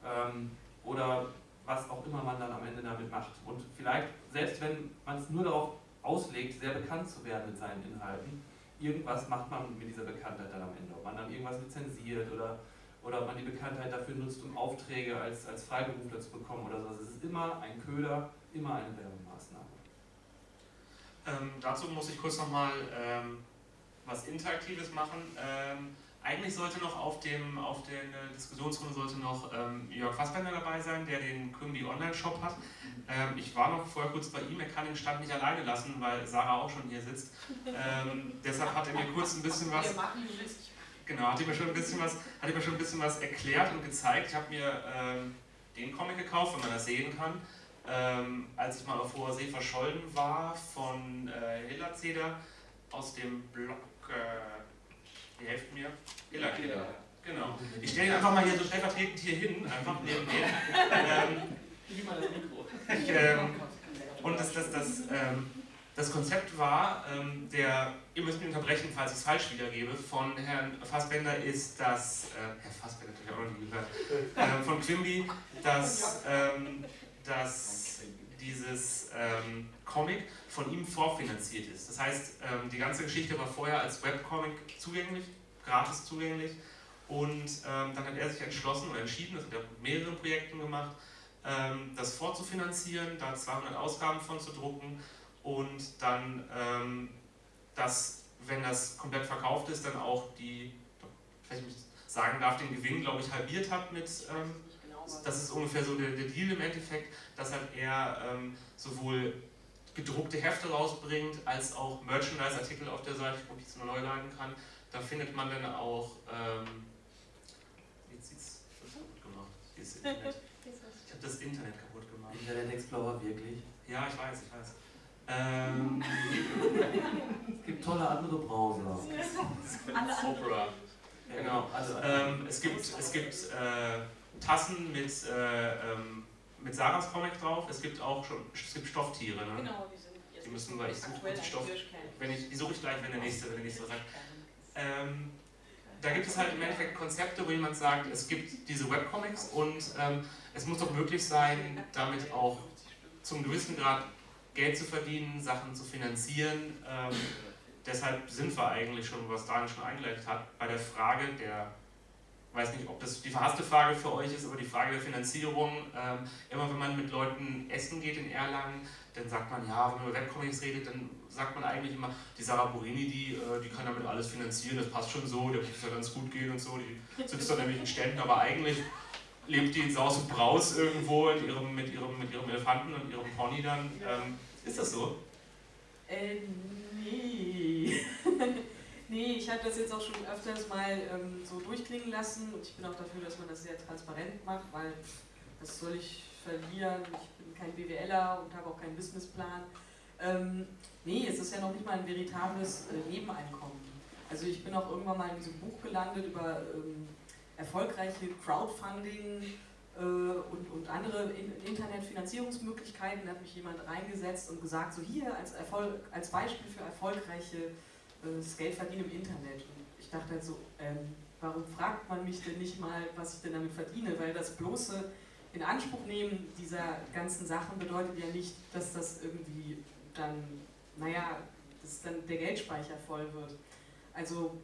ähm, oder was auch immer man dann am Ende damit macht. Und vielleicht, selbst wenn man es nur darauf auslegt, sehr bekannt zu werden mit seinen Inhalten, irgendwas macht man mit dieser Bekanntheit dann am Ende. Ob man dann irgendwas lizenziert oder, oder ob man die Bekanntheit dafür nutzt, um Aufträge als, als Freiberufler zu bekommen oder so. Also es ist immer ein Köder, immer eine Werbemaßnahme. Ähm, dazu muss ich kurz nochmal ähm, was Interaktives machen. Ähm, eigentlich sollte noch auf, dem, auf der Diskussionsrunde sollte noch ähm, Jörg Fassbender dabei sein, der den Kümbi Online-Shop hat. Ähm, ich war noch vorher kurz bei ihm, er kann den Stand nicht alleine lassen, weil Sarah auch schon hier sitzt. Ähm, deshalb hat er mir kurz ein bisschen was. Genau, hat er mir schon ein bisschen was, hat er mir schon ein bisschen was erklärt und gezeigt. Ich habe mir ähm, den Comic gekauft, wenn man das sehen kann. Ähm, als ich mal auf hoher See verschollen war von äh, Hillerzeder aus dem Blog. Äh, Ihr helft mir. Ilakeda. Genau. Ich stelle ihn einfach mal hier so stellvertretend hier hin, einfach neben mir. ähm, ich, ähm, und das, das, das, ähm, das Konzept war, ähm, der, ihr müsst mich unterbrechen, falls ich es falsch wiedergebe, von Herrn Fassbender ist das, äh, Herr Fassbender, natürlich auch noch nie gehört, äh, von Quimby, dass, ähm, dass dieses ähm, Comic von ihm vorfinanziert ist. Das heißt, ähm, die ganze Geschichte war vorher als Webcomic zugänglich, gratis zugänglich. Und ähm, dann hat er sich entschlossen oder entschieden, das hat er mit mehreren Projekten gemacht, ähm, das vorzufinanzieren, da 200 Ausgaben von zu drucken und dann das, wenn das komplett verkauft ist, dann auch die, wenn ich sagen darf, den Gewinn, glaube ich, halbiert hat mit, das ist ungefähr so der, der Deal im Endeffekt, dass halt er sowohl gedruckte Hefte rausbringt, als auch Merchandise-Artikel auf der Seite, wo ich es nur neu laden kann. Da findet man dann auch, ähm, jetzt sieht es kaputt gemacht, dieses [laughs] Internet. Ich habe das Internet kaputt gemacht. Internet Explorer wirklich? Ja, ich weiß, ich weiß. Ähm, [laughs] es gibt tolle andere Browser. [laughs] Opera. Genau. Also, ähm, es gibt, es gibt äh, Tassen mit äh, ähm, mit Sarahs Comic drauf. Es gibt auch schon es gibt Stofftiere. Ne? Genau, die sind jetzt Die müssen wir, ich suche die Stoff. Wenn ich, die suche ich gleich, wenn der nächste, wenn der nächste sagt. Ähm, da gibt es halt im Endeffekt Konzepte, wo jemand sagt, es gibt diese Webcomics und ähm, es muss doch möglich sein, damit auch zum gewissen Grad Geld zu verdienen, Sachen zu finanzieren. Ähm, deshalb sind wir eigentlich schon, was Daniel schon eingeleitet hat, bei der Frage der weiß nicht, ob das die verhasste Frage für euch ist, aber die Frage der Finanzierung. Ähm, immer wenn man mit Leuten essen geht in Erlangen, dann sagt man, ja, wenn man über Webcomics redet, dann sagt man eigentlich immer, die Sarah Borini, die, äh, die kann damit alles finanzieren, das passt schon so, der muss ja ganz gut gehen und so, die sitzt dann nämlich in Ständen, aber eigentlich lebt die in Saus und Braus irgendwo in ihrem, mit, ihrem, mit ihrem Elefanten und ihrem Pony dann. Ähm, ist das so? Äh, nee. [laughs] Nee, ich habe das jetzt auch schon öfters mal ähm, so durchklingen lassen und ich bin auch dafür, dass man das sehr transparent macht, weil was soll ich verlieren? Ich bin kein BWLer und habe auch keinen Businessplan. Ähm, nee, es ist ja noch nicht mal ein veritables äh, Nebeneinkommen. Also ich bin auch irgendwann mal in diesem Buch gelandet über ähm, erfolgreiche Crowdfunding äh, und, und andere in Internetfinanzierungsmöglichkeiten. Da hat mich jemand reingesetzt und gesagt, so hier als, Erfolg, als Beispiel für erfolgreiche das Geld verdiene im Internet. Und ich dachte halt so, ähm, warum fragt man mich denn nicht mal, was ich denn damit verdiene? Weil das bloße in Anspruch nehmen dieser ganzen Sachen bedeutet ja nicht, dass das irgendwie dann, naja, dass dann der Geldspeicher voll wird. Also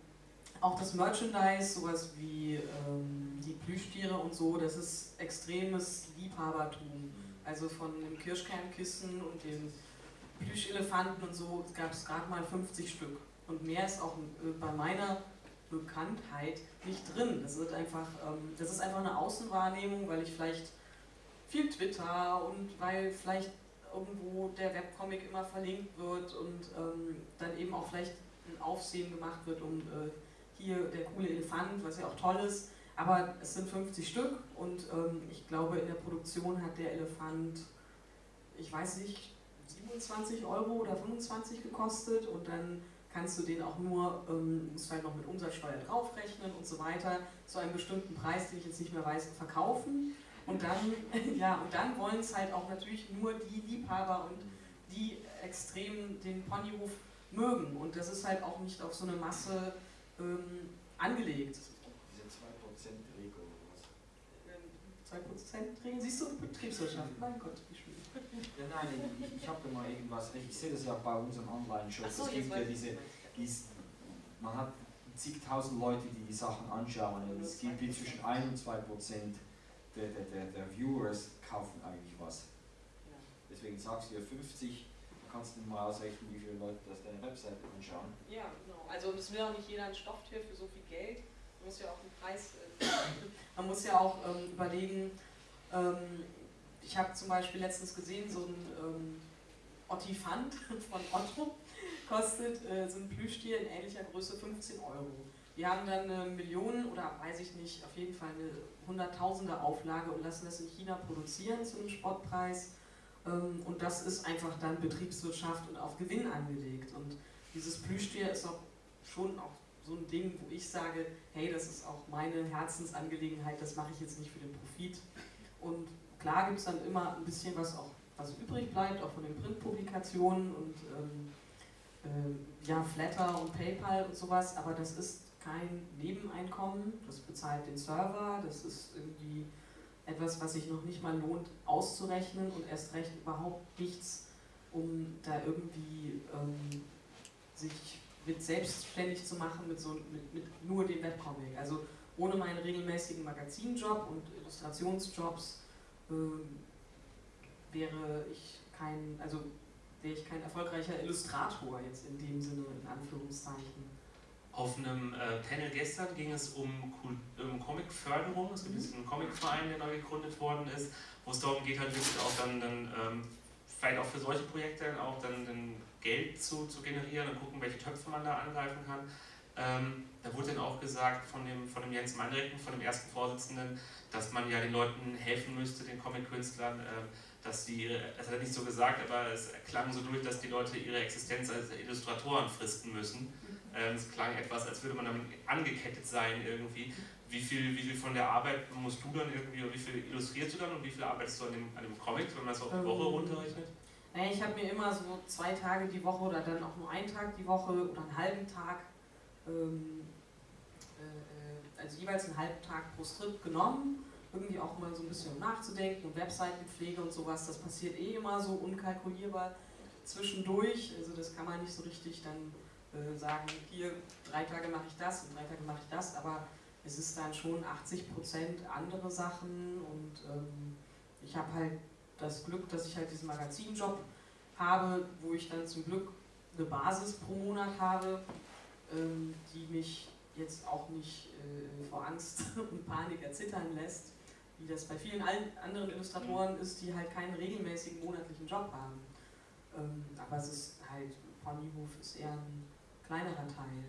auch das Merchandise, sowas wie ähm, die die Plüschtiere und so, das ist extremes Liebhabertum. Also von dem Kirschkernkissen und dem Plüschelefanten und so gab es gerade mal 50 Stück. Und mehr ist auch äh, bei meiner Bekanntheit nicht drin. Das, wird einfach, ähm, das ist einfach eine Außenwahrnehmung, weil ich vielleicht viel Twitter und weil vielleicht irgendwo der Webcomic immer verlinkt wird und ähm, dann eben auch vielleicht ein Aufsehen gemacht wird um äh, hier der coole Elefant, was ja auch toll ist. Aber es sind 50 Stück und ähm, ich glaube, in der Produktion hat der Elefant, ich weiß nicht, 27 Euro oder 25 gekostet und dann kannst du den auch nur, ähm, musst halt noch mit Umsatzsteuer draufrechnen und so weiter, zu einem bestimmten Preis, den ich jetzt nicht mehr weiß, verkaufen. Und dann, [laughs] ja, dann wollen es halt auch natürlich nur die Liebhaber und die extrem den Ponyhof mögen. Und das ist halt auch nicht auf so eine Masse ähm, angelegt. Diese 2%-Regel oder was? 2% drehen, siehst du, Betriebswirtschaft, mein Gott, wie schön. Ja, nein, ich, ich habe da mal irgendwas, ich sehe das ja bei unseren Online-Shows. Ach so, es jetzt gibt ja diese, dies, man hat zigtausend Leute, die die Sachen anschauen und es gibt wie zwischen 1 und 2 Prozent der, der, der, der Viewers kaufen eigentlich was. Deswegen sagst du ja 50, du kannst du mal ausrechnen, wie viele Leute das deine Webseite anschauen. Ja, genau. Also es will auch nicht jeder ein Stofftier für so viel Geld. Man muss ja auch den Preis. Äh, man muss ja auch ähm, überlegen. Ähm, ich habe zum Beispiel letztens gesehen, so ein ähm, Ottifant [laughs] von Otto kostet äh, so ein Plüschtier in ähnlicher Größe 15 Euro. Die haben dann eine Million oder weiß ich nicht, auf jeden Fall eine Hunderttausender Auflage und lassen das in China produzieren zu einem Spottpreis. Ähm, und das ist einfach dann Betriebswirtschaft und auf Gewinn angelegt. Und dieses Plüschtier ist auch schon auch so ein Ding, wo ich sage, hey, das ist auch meine Herzensangelegenheit, das mache ich jetzt nicht für den Profit. Und klar gibt es dann immer ein bisschen was auch, was übrig bleibt, auch von den Printpublikationen und ähm, äh, ja, Flatter und PayPal und sowas, aber das ist kein Nebeneinkommen, das bezahlt den Server, das ist irgendwie etwas, was sich noch nicht mal lohnt auszurechnen und erst recht überhaupt nichts, um da irgendwie ähm, sich mit selbstständig zu machen mit, so, mit, mit nur dem Webcomic. Also ohne meinen regelmäßigen Magazinjob und Illustrationsjobs ähm, wäre ich kein, also wäre ich kein erfolgreicher Illustrator jetzt in dem Sinne, in Anführungszeichen. Auf einem äh, Panel gestern ging es um, um Comicförderung. Es gibt Mhm. diesen Comicverein, der neu gegründet worden ist, wo es darum geht, halt wirklich auch dann, dann ähm, vielleicht auch für solche Projekte dann auch dann, dann Geld zu, zu generieren und gucken, welche Töpfe man da angreifen kann. Ähm, da wurde dann auch gesagt von dem, von dem Jens Meinrecken, von dem ersten Vorsitzenden, dass man ja den Leuten helfen müsste, den Comic-Künstlern, ähm, dass sie, ihre- das hat er nicht so gesagt, aber es klang so durch, dass die Leute ihre Existenz als Illustratoren fristen müssen. Ähm, es klang etwas, als würde man damit angekettet sein irgendwie. Wie viel, wie viel von der Arbeit musst du dann irgendwie, oder wie viel illustrierst du dann und wie viel arbeitest du an dem, an dem Comic, wenn man das auf die Ähm, Woche runterrechnet? Naja, ich habe mir immer so zwei Tage die Woche oder dann auch nur einen Tag die Woche oder einen halben Tag, ähm, äh, äh, also jeweils einen halben Tag pro Strip genommen. Irgendwie auch mal so ein bisschen um nachzudenken und Webseitenpflege und sowas. Das passiert eh immer so unkalkulierbar zwischendurch. Also das kann man nicht so richtig dann äh, sagen, hier drei Tage mache ich das und drei Tage mache ich das. Aber es ist dann schon 80% andere Sachen und ähm, ich habe halt das Glück, dass ich halt diesen Magazinjob habe, wo ich dann zum Glück eine Basis pro Monat habe, ähm, die mich jetzt auch nicht äh, vor Angst [laughs] und Panik erzittern lässt, wie das bei vielen anderen Illustratoren ist, die halt keinen regelmäßigen monatlichen Job haben. Ähm, aber es ist halt, Ponyhof ist eher ein kleinerer Teil.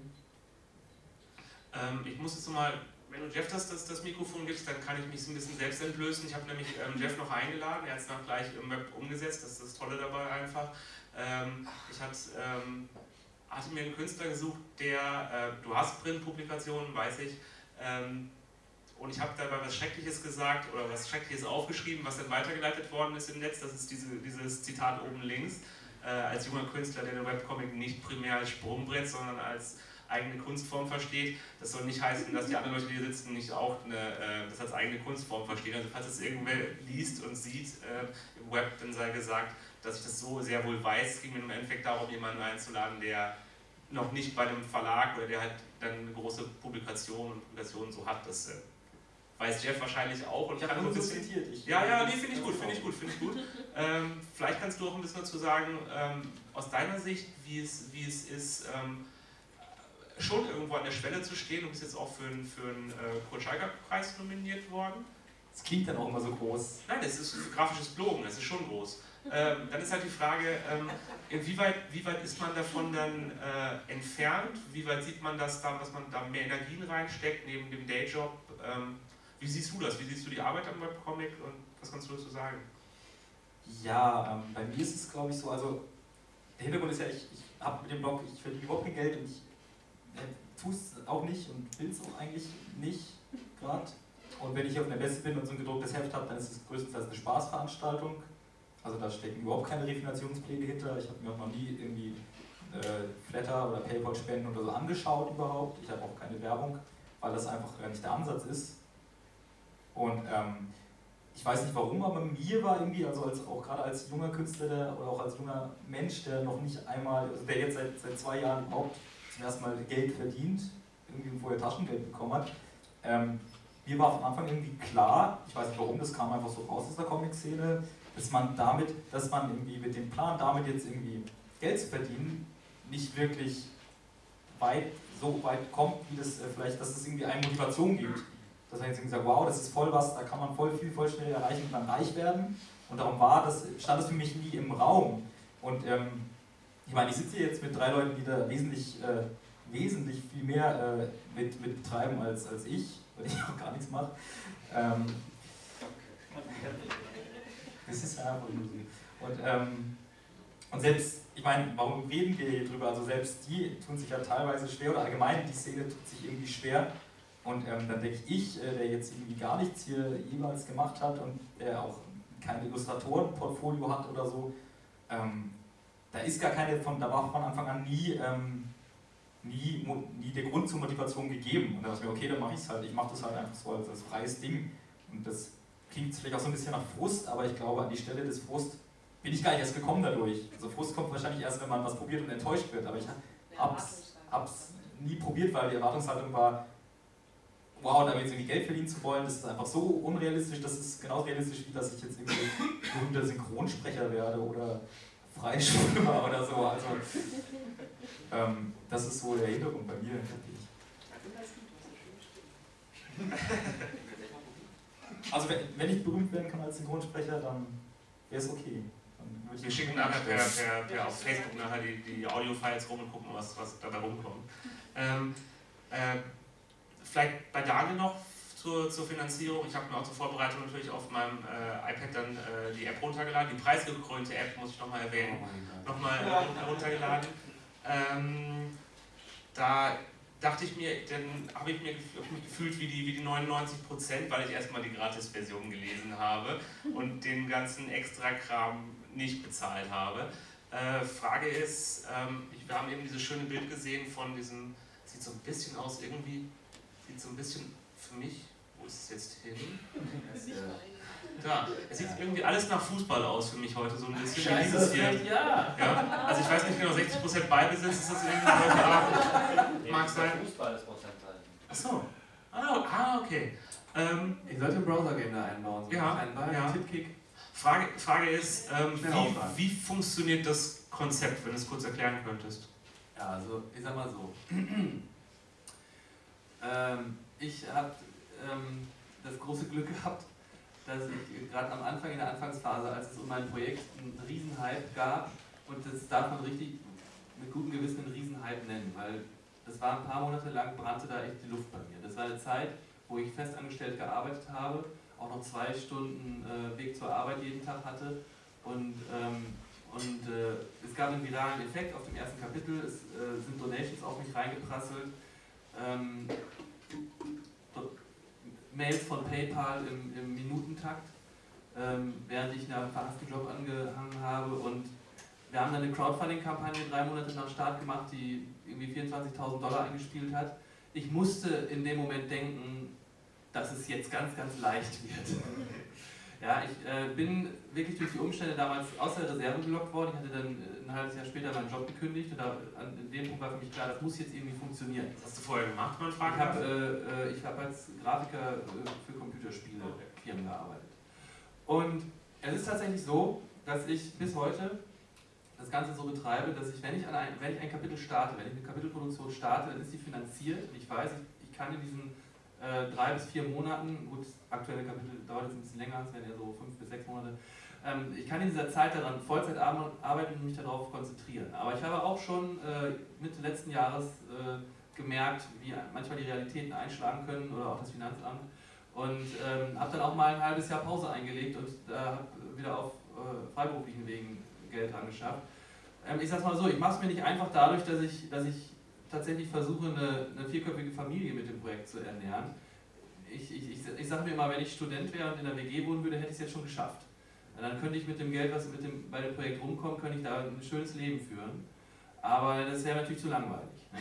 Ähm, ich muss jetzt nochmal, wenn du Jeff das, das, das Mikrofon gibst, dann kann ich mich so ein bisschen selbst entlösen. Ich habe nämlich ähm, Jeff noch eingeladen, er hat es dann gleich im Web umgesetzt, das ist das Tolle dabei einfach. Ähm, ich hatte, ähm, hatte mir einen Künstler gesucht, der, äh, du hast Printpublikationen, weiß ich, ähm, und ich habe dabei was Schreckliches gesagt oder was Schreckliches aufgeschrieben, was dann weitergeleitet worden ist im Netz. Das ist diese, dieses Zitat oben links. Äh, als junger Künstler, der den Webcomic nicht primär als Sprungbrett, sondern als eigene Kunstform versteht. Das soll nicht heißen, dass die anderen Leute, die hier sitzen, nicht auch eine, äh, das als eigene Kunstform verstehen. Also falls es irgendwer liest und sieht äh, im Web, dann sei gesagt, dass ich das so sehr wohl weiß. Es ging mir im Endeffekt darum, jemanden einzuladen, der noch nicht bei einem Verlag oder der halt dann eine große Publikation und Publikation so hat. Das äh, weiß Jeff wahrscheinlich auch. Und Ich habe nur zitiert. Ich, ja, ja, nee, finde ich gut, finde ich gut, finde ich gut. Ähm, vielleicht kannst du auch ein bisschen dazu sagen, ähm, aus deiner Sicht, wie es, wie es ist, ähm, schon irgendwo an der Schwelle zu stehen. Du bist jetzt auch für einen, für einen äh, Kurt Scheiger-Preis nominiert worden. Das klingt dann auch immer so groß. Nein, es ist für grafisches Blogen, es ist schon groß. Ähm, dann ist halt die Frage, ähm, inwieweit wie weit ist man davon dann äh, entfernt? Wie weit sieht man das da, dass man da mehr Energien reinsteckt neben dem Dayjob? Ähm, wie siehst du das? Wie siehst du die Arbeit am Webcomic und was kannst du dazu sagen? Ja, ähm, bei mir ist es glaube ich so, also der Hintergrund ist ja, ich, ich habe mit dem Blog, ich verdiene überhaupt kein Geld und ich äh, tue es auch nicht und will es auch eigentlich nicht gerade. Und wenn ich auf der Messe bin und so ein gedrucktes Heft habe, dann ist es größtenteils eine Spaßveranstaltung. Also da stecken überhaupt keine Refinationspläne hinter. Ich habe mir auch noch nie irgendwie äh, Flatter oder Paypal-Spenden oder so angeschaut überhaupt. Ich habe auch keine Werbung, weil das einfach äh, nicht der Ansatz ist. Und ähm, ich weiß nicht warum, aber mir war irgendwie, also als, auch gerade als junger Künstler der, oder auch als junger Mensch, der noch nicht einmal, also der jetzt seit, seit zwei Jahren überhaupt zum ersten Mal Geld verdient, irgendwie vorher Taschengeld bekommen hat, ähm, mir war von Anfang irgendwie klar, ich weiß nicht warum, das kam einfach so raus aus der Comic-Szene, dass man damit, dass man irgendwie mit dem Plan, damit jetzt irgendwie Geld zu verdienen, nicht wirklich weit, so weit kommt, wie das äh, vielleicht, dass es irgendwie eine Motivation gibt. Dass man jetzt irgendwie sagt, wow, das ist voll was, da kann man voll viel, voll schnell erreichen und dann reich werden. Und darum war das, stand das für mich nie im Raum. Und ähm, ich meine, ich sitze hier jetzt mit drei Leuten, die da wesentlich, äh, wesentlich viel mehr äh, mit, mit betreiben als, als ich, weil ich [laughs] auch gar nichts mache. Ähm, das ist ja. Und, ähm, und selbst, ich meine, warum reden wir hier drüber? Also selbst die tun sich ja teilweise schwer oder allgemein die Szene tut sich irgendwie schwer. Und ähm, dann denke ich, äh, der jetzt irgendwie gar nichts hier jemals gemacht hat und der auch kein Illustratorenportfolio hat oder so, ähm, da ist gar keine, von, da war von Anfang an nie, ähm, nie, nie der Grund zur Motivation gegeben. Und da dachte ich mir, okay, dann mache ich es halt. Ich mache das halt einfach so als, als freies Ding. Und das klingt vielleicht auch so ein bisschen nach Frust, aber ich glaube, an die Stelle des Frust bin ich gar nicht erst gekommen dadurch. Also Frust kommt wahrscheinlich erst, wenn man was probiert und enttäuscht wird. Aber ich hab's, hab's nie probiert, weil die Erwartungshaltung war, wow, damit jetzt irgendwie Geld verdienen zu wollen, das ist einfach so unrealistisch, das ist genauso realistisch, wie dass ich jetzt irgendwie [laughs] berühmter Synchronsprecher werde oder Freischwimmer oder so. Also, ähm, das ist so der Hintergrund bei mir. Also wenn, wenn ich berühmt werden kann als Synchronsprecher, dann wäre es okay. Wir schicken nachher per, per, per auf Facebook nachher die, die Audio-Files rum und gucken, was, was dabei rumkommt. Ähm, äh, vielleicht bei Daniel noch zur, zur Finanzierung. Ich habe mir auch zur Vorbereitung natürlich auf meinem äh, iPad dann äh, die App runtergeladen. Die preisgekrönte App, muss ich nochmal erwähnen, Oh nochmal äh, runtergeladen. Ähm, da dachte ich mir, dann habe ich, mir, hab ich mich gefühlt wie die, wie die 99 Prozent, weil ich erstmal die Gratis-Version gelesen habe und den ganzen Extra-Kram nicht bezahlt habe. Äh, Frage ist, ähm, wir haben eben dieses schöne Bild gesehen von diesem, sieht so ein bisschen aus irgendwie, sieht so ein bisschen für mich, ist es jetzt hin? Da, es sieht irgendwie alles nach Fußball aus für mich heute, so ein bisschen wie dieses hier. Ja. Ja, also ich weiß nicht genau, 60% Ballbesitz ist das irgendwie heute Abend. Mag sein. Fußball ist Prozentzahl. Achso. Ah, ah, okay. Ähm, Ich sollte einen Browser-Game da einbauen. So Ja, einen Ball, ja. einen Tippkick. Frage, Frage ist, ähm, wie, wie funktioniert das Konzept, wenn du es kurz erklären könntest? Ja, also ich sag mal so. [clears throat] ähm, ich habe ähm, das große Glück gehabt, dass ich gerade am Anfang in der Anfangsphase, als es um mein Projekt einen Riesenhype gab, und das darf man richtig mit gutem Gewissen einen Riesenhype nennen, weil das war ein paar Monate lang, brannte da echt die Luft bei mir. Das war eine Zeit, wo ich festangestellt gearbeitet habe, auch noch zwei Stunden äh, Weg zur Arbeit jeden Tag hatte. Und ähm, und äh, es gab einen viralen Effekt auf dem ersten Kapitel, es äh, sind Donations auf mich reingeprasselt, ähm, Mails von PayPal im, im Minutentakt, ähm, während ich einen verhassten Job angehangen habe. Und wir haben dann eine Crowdfunding-Kampagne drei Monate nach Start gemacht, die irgendwie 24.000 Dollar eingespielt hat. Ich musste in dem Moment denken, dass es jetzt ganz, ganz leicht wird. Ja, ich äh, bin wirklich durch die Umstände damals aus der Reserve gelockt worden. Ich hatte dann äh, ein halbes Jahr später meinen Job gekündigt und da, an dem Punkt war für mich klar, das muss jetzt irgendwie funktionieren. Was hast du vorher gemacht, wenn man Ich habe äh, äh, ich hab als Grafiker äh, für Computerspiele Firmen gearbeitet. Und es ist tatsächlich so, dass ich bis heute das Ganze so betreibe, dass ich, wenn ich, an ein, wenn ich ein Kapitel starte, wenn ich eine Kapitelproduktion starte, dann ist die finanziert. Und ich weiß, ich, ich kann in diesen äh, drei bis vier Monaten, gut, aktuelle Kapitel dauert jetzt ein bisschen länger, es werden ja so fünf bis sechs Monate, ähm, ich kann in dieser Zeit daran Vollzeit arbeiten und mich darauf konzentrieren. Aber ich habe auch schon äh, Mitte letzten Jahres äh, gemerkt, wie manchmal die Realitäten einschlagen können oder auch das Finanzamt. Und ähm, habe dann auch mal ein halbes Jahr Pause eingelegt und habe wieder auf äh, freiberuflichen Wegen Geld angeschafft. Ähm, ich sage mal so, ich mache es mir nicht einfach dadurch, dass ich, dass ich tatsächlich versuche, eine, eine vierköpfige Familie mit dem Projekt zu ernähren. Ich, ich, ich, ich sage mir immer, wenn ich Student wäre und in der WG wohnen würde, hätte ich es jetzt schon geschafft. Und dann könnte ich mit dem Geld, was mit dem, bei dem Projekt rumkommt, könnte ich da ein schönes Leben führen. Aber das wäre natürlich zu langweilig. Ne?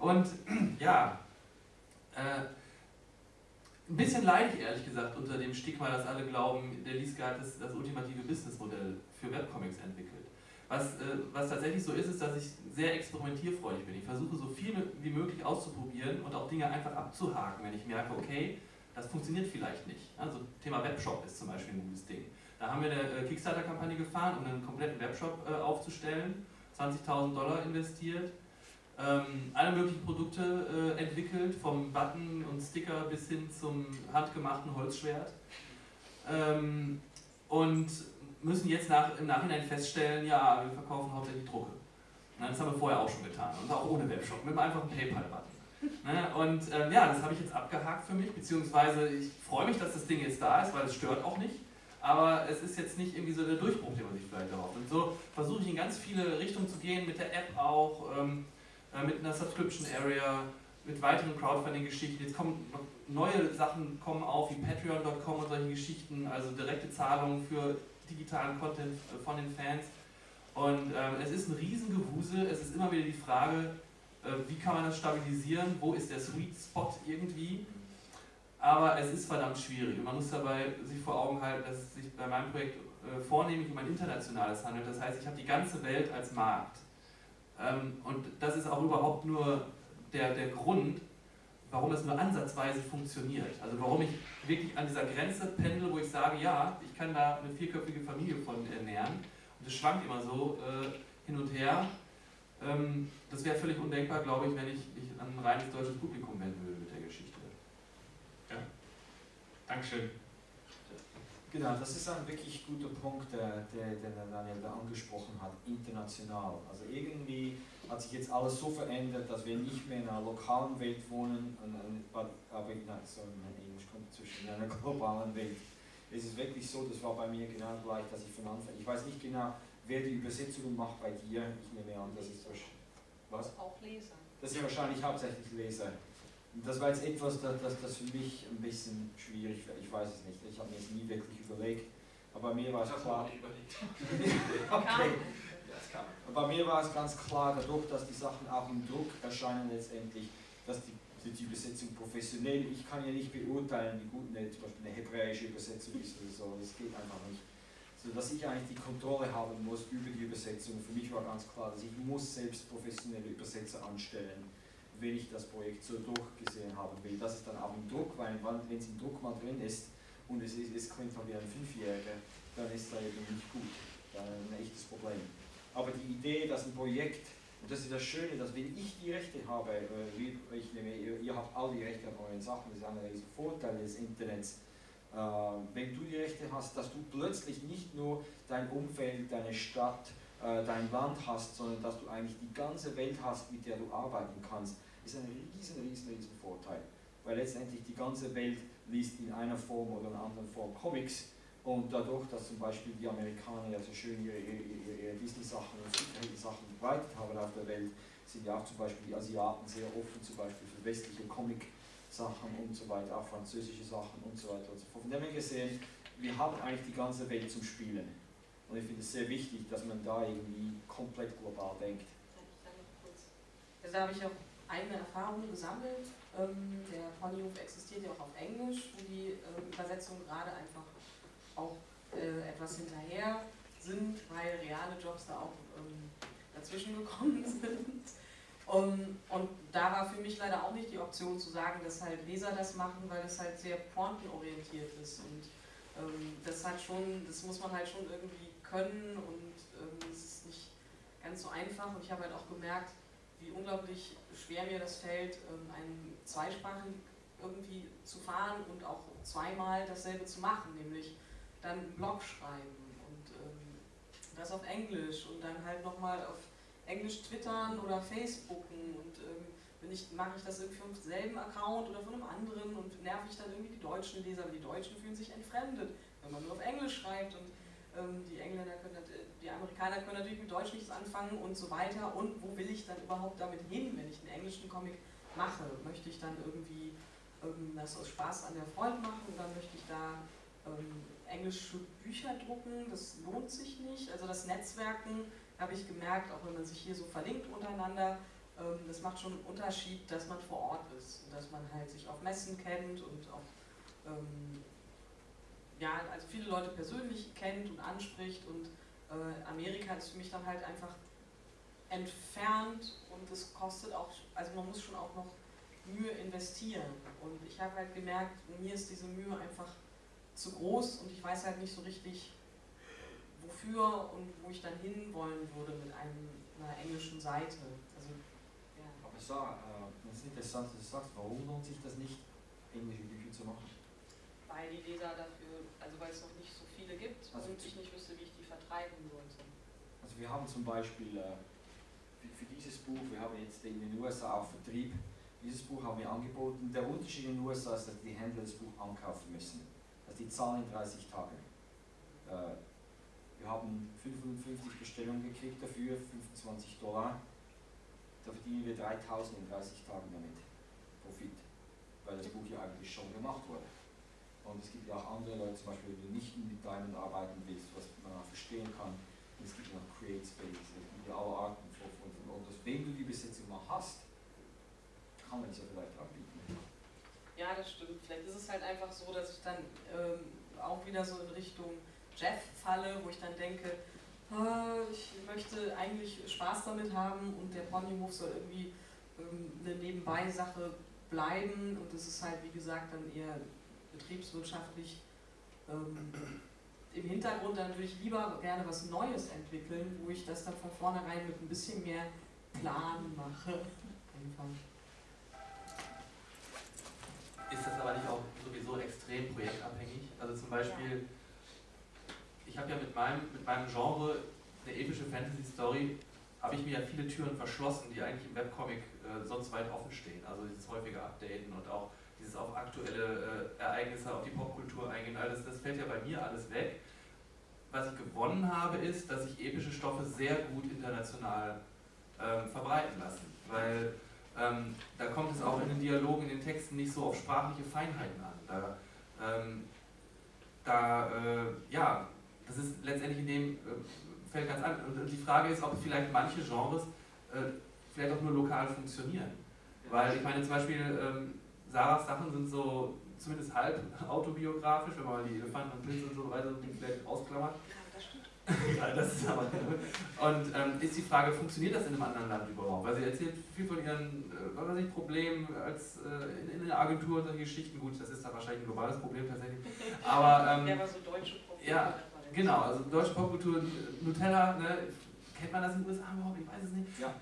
[laughs] Und [clears throat] ja, äh, ein bisschen leide ich ehrlich gesagt unter dem Stigma, dass alle glauben, der Lieske hat das, das ultimative Businessmodell für Webcomics entwickelt. Was, äh, was tatsächlich so ist, ist, dass ich sehr experimentierfreudig bin. Ich versuche so viel wie möglich auszuprobieren und auch Dinge einfach abzuhaken, wenn ich merke, okay, das funktioniert vielleicht nicht. Also Thema Webshop ist zum Beispiel ein gutes Ding. Da haben wir eine äh, Kickstarter-Kampagne gefahren, um einen kompletten Webshop äh, aufzustellen, 20.000 Dollar investiert, ähm, alle möglichen Produkte äh, entwickelt, vom Button und Sticker bis hin zum handgemachten Holzschwert. Ähm, und müssen jetzt nach, im Nachhinein feststellen, ja, wir verkaufen hauptsächlich Drucke. Das haben wir vorher auch schon getan und auch ohne Webshop, mit einem einfachen PayPal-Button. Ne? Und ähm, ja, das habe ich jetzt abgehakt für mich, beziehungsweise ich freue mich, dass das Ding jetzt da ist, weil es stört auch nicht. Aber es ist jetzt nicht irgendwie so der Durchbruch, den man sich vielleicht erhofft. Und so versuche ich in ganz viele Richtungen zu gehen, mit der App auch, ähm, äh, mit einer Subscription Area, mit weiteren Crowdfunding-Geschichten. Jetzt kommen neue Sachen kommen auf, wie Patreon.com und solche Geschichten, also direkte Zahlungen für digitalen Content äh, von den Fans. Und ähm, es ist ein Riesengewusel, es ist immer wieder die Frage, äh, wie kann man das stabilisieren, wo ist der Sweet Spot irgendwie. Aber es ist verdammt schwierig man muss dabei sich vor Augen halten, dass es sich bei meinem Projekt äh, vornehmlich um ein internationales handelt. Das heißt, ich habe die ganze Welt als Markt. Ähm, und das ist auch überhaupt nur der, der Grund, warum es nur ansatzweise funktioniert. Also warum ich wirklich an dieser Grenze pendel, wo ich sage, ja, ich kann da eine vierköpfige Familie von ernähren. Es schwankt immer so äh, hin und her. Ähm, das wäre völlig undenkbar, glaube ich, wenn ich mich an ein reines deutsches Publikum wenden würde mit der Geschichte. Ja. Dankeschön. Genau, das ist ein wirklich guter Punkt, der, der, den Daniel da angesprochen hat, international. Also irgendwie hat sich jetzt alles so verändert, dass wir nicht mehr in einer lokalen Welt wohnen, aber nein, sorry, mein Englisch kommt zwischen in einer globalen Welt. Es ist wirklich so, das war bei mir genau gleich, dass ich von Anfang, ich weiß nicht genau, wer die Übersetzungen macht bei dir, ich nehme an, das ist was? Auch Leser. Das ist wahrscheinlich hauptsächlich Leser. Das war jetzt etwas, das, das, das für mich ein bisschen schwierig war. Ich weiß es nicht. Ich habe mir es nie wirklich überlegt. Aber bei mir war es klar. [laughs] okay. Aber bei mir war es ganz klar, dadurch, dass die Sachen auch im Druck erscheinen letztendlich, dass die, die, die Übersetzung professionell, ich kann ja nicht beurteilen, wie gut eine, zum Beispiel eine hebräische Übersetzung ist oder so. Das geht einfach nicht. So dass ich eigentlich die Kontrolle haben muss über die Übersetzung. Für mich war ganz klar, dass ich muss selbst professionelle Übersetzer anstellen wenn ich das Projekt so durchgesehen haben will. Das ist dann auch im Druck, weil wenn es im Druck mal drin ist und es, ist, es klingt wie ein Fünfjähriger, dann ist da eben nicht gut. Dann ein echtes Problem. Aber die Idee, dass ein Projekt, und das ist das Schöne, dass wenn ich die Rechte habe, äh, ich nehme, ihr, habt all die Rechte an euren Sachen, das ist einer der Vorteile des Internets, äh, wenn du die Rechte hast, dass du plötzlich nicht nur dein Umfeld, deine Stadt, äh, dein Land hast, sondern dass du eigentlich die ganze Welt hast, mit der du arbeiten kannst, ist ein riesen, riesen, riesen Vorteil. Weil letztendlich die ganze Welt liest in einer Form oder in einer anderen Form Comics und dadurch, dass zum Beispiel die Amerikaner ja so schön ihre, ihre, ihre Disney-Sachen und Superhelden-Sachen verbreitet haben auf der Welt, sind ja auch zum Beispiel die Asiaten sehr offen zum Beispiel für westliche Comic-Sachen und so weiter, auch französische Sachen und so weiter und so fort. Von dem her gesehen, wir haben eigentlich die ganze Welt zum Spielen. Und ich finde es sehr wichtig, dass man da irgendwie komplett global denkt. Also da habe ich auch eigene Erfahrungen gesammelt. Ähm, der Ponyhof existiert ja auch auf Englisch, wo die ähm, Übersetzung gerade einfach auch äh, etwas hinterher sind, weil reale Jobs da auch ähm, dazwischen gekommen [laughs] sind. Um, und da war für mich leider auch nicht die Option zu sagen, dass halt Leser das machen, weil es halt sehr pointenorientiert ist. Und ähm, das hat schon, das muss man halt schon irgendwie können und ähm, es ist nicht ganz so einfach. Und ich habe halt auch gemerkt, wie unglaublich schwer mir das fällt, ähm, einen zweisprachigen irgendwie zu fahren und auch zweimal dasselbe zu machen, nämlich dann einen Blog schreiben und ähm, das auf Englisch und dann halt nochmal auf Englisch twittern oder Facebooken und ähm, ich, mache ich das irgendwie vom selben Account oder von einem anderen und nerv ich dann irgendwie die deutschen Leser, aber die Deutschen fühlen sich entfremdet, wenn man nur auf Englisch schreibt und ähm, die Engländer können, die Amerikaner können natürlich mit Deutsch nichts anfangen und so weiter und wo will ich dann überhaupt damit hin, wenn ich einen englischen Comic mache? Möchte ich dann irgendwie ähm, das aus Spaß an der Freude machen oder möchte ich da ähm, englische Bücher drucken? Das lohnt sich nicht. Also das Netzwerken habe ich gemerkt, auch wenn man sich hier so verlinkt untereinander, ähm, das macht schon einen Unterschied, dass man vor Ort ist und dass man halt sich auf Messen kennt und auch ähm, ja, also viele Leute persönlich kennt und anspricht und äh, Amerika ist für mich dann halt einfach entfernt und es kostet auch, also man muss schon auch noch Mühe investieren und ich habe halt gemerkt, mir ist diese Mühe einfach zu groß und ich weiß halt nicht so richtig, wofür und wo ich dann hinwollen würde mit einem, einer englischen Seite. Also, ja. Aber Sarah, äh, das ist interessant, dass du sagst, warum lohnt sich das nicht, englische Bücher zu machen? Weil die Leser dafür, also weil es noch nicht so viele gibt also und ich nicht wüsste, wie ich die vertreiben sollte. Also wir haben zum Beispiel äh, für, für, dieses Buch, wir haben jetzt in den USA auch Vertrieb, dieses Buch haben wir angeboten. Der Unterschied in den USA ist, dass die Händler das Buch ankaufen müssen. Also die zahlen in 30 Tagen. Äh, wir haben 55 Bestellungen gekriegt dafür, 25 Dollar. Da verdienen wir 3000 in 30 Tagen damit. Profit. Weil das Buch ja eigentlich schon gemacht wurde. Und es gibt ja auch andere Leute, zum Beispiel, wenn du nicht mit Diamond arbeiten willst, was man auch verstehen kann. Und es gibt noch Create Space, es gibt ja alle Arten von, von, von und wenn du die Besetzung mal hast, kann man es ja vielleicht anbieten. Ja, das stimmt. Vielleicht ist es halt einfach so, dass ich dann ähm, auch wieder so in Richtung Jeff falle, wo ich dann denke, äh, ich möchte eigentlich Spaß damit haben und der Ponyhof soll irgendwie ähm, eine Nebenbei-Sache bleiben und das ist halt, wie gesagt, dann eher betriebswirtschaftlich ähm, im Hintergrund dann würde ich lieber gerne was Neues entwickeln, wo ich das dann von vornherein mit ein bisschen mehr Plan mache. Ist das aber nicht auch sowieso extrem projektabhängig? Also zum Beispiel, ich habe ja mit meinem, mit meinem Genre, eine epische Fantasy-Story, habe ich mir ja viele Türen verschlossen, die eigentlich im Webcomic äh, sonst weit offen stehen. Also dieses häufige Updaten und auch dieses auf aktuelle äh, Ereignisse, auf die Popkultur eingehen, all das, das fällt ja bei mir alles weg. Was ich gewonnen habe, ist, dass sich epische Stoffe sehr gut international ähm, verbreiten lassen. Weil ähm, da kommt es auch in den Dialogen, in den Texten nicht so auf sprachliche Feinheiten an. Da, ähm, da äh, ja, das ist letztendlich in dem äh, Feld ganz an. Und die Frage ist, ob vielleicht manche Genres äh, vielleicht auch nur lokal funktionieren. Weil ich meine zum Beispiel, ähm, Sarahs Sachen sind so zumindest halb autobiografisch, wenn man mal die Elefanten und Pilze und so weiter vielleicht ausklammert. [laughs] ja, das ist aber. Und ähm, ist die Frage, funktioniert das in einem anderen Land überhaupt? Weil sie erzählt viel von ihren äh, was weiß ich, Problemen als, äh, in, in der Agentur und solche Geschichten. Gut, das ist da wahrscheinlich ein globales Problem tatsächlich. Aber, [laughs] ähm, ja, aber so deutsche Probleme. Ja, Genau, also deutsche Popkultur, Nutella, ne, kennt man das in den USA überhaupt? Ich weiß es nicht. Ja.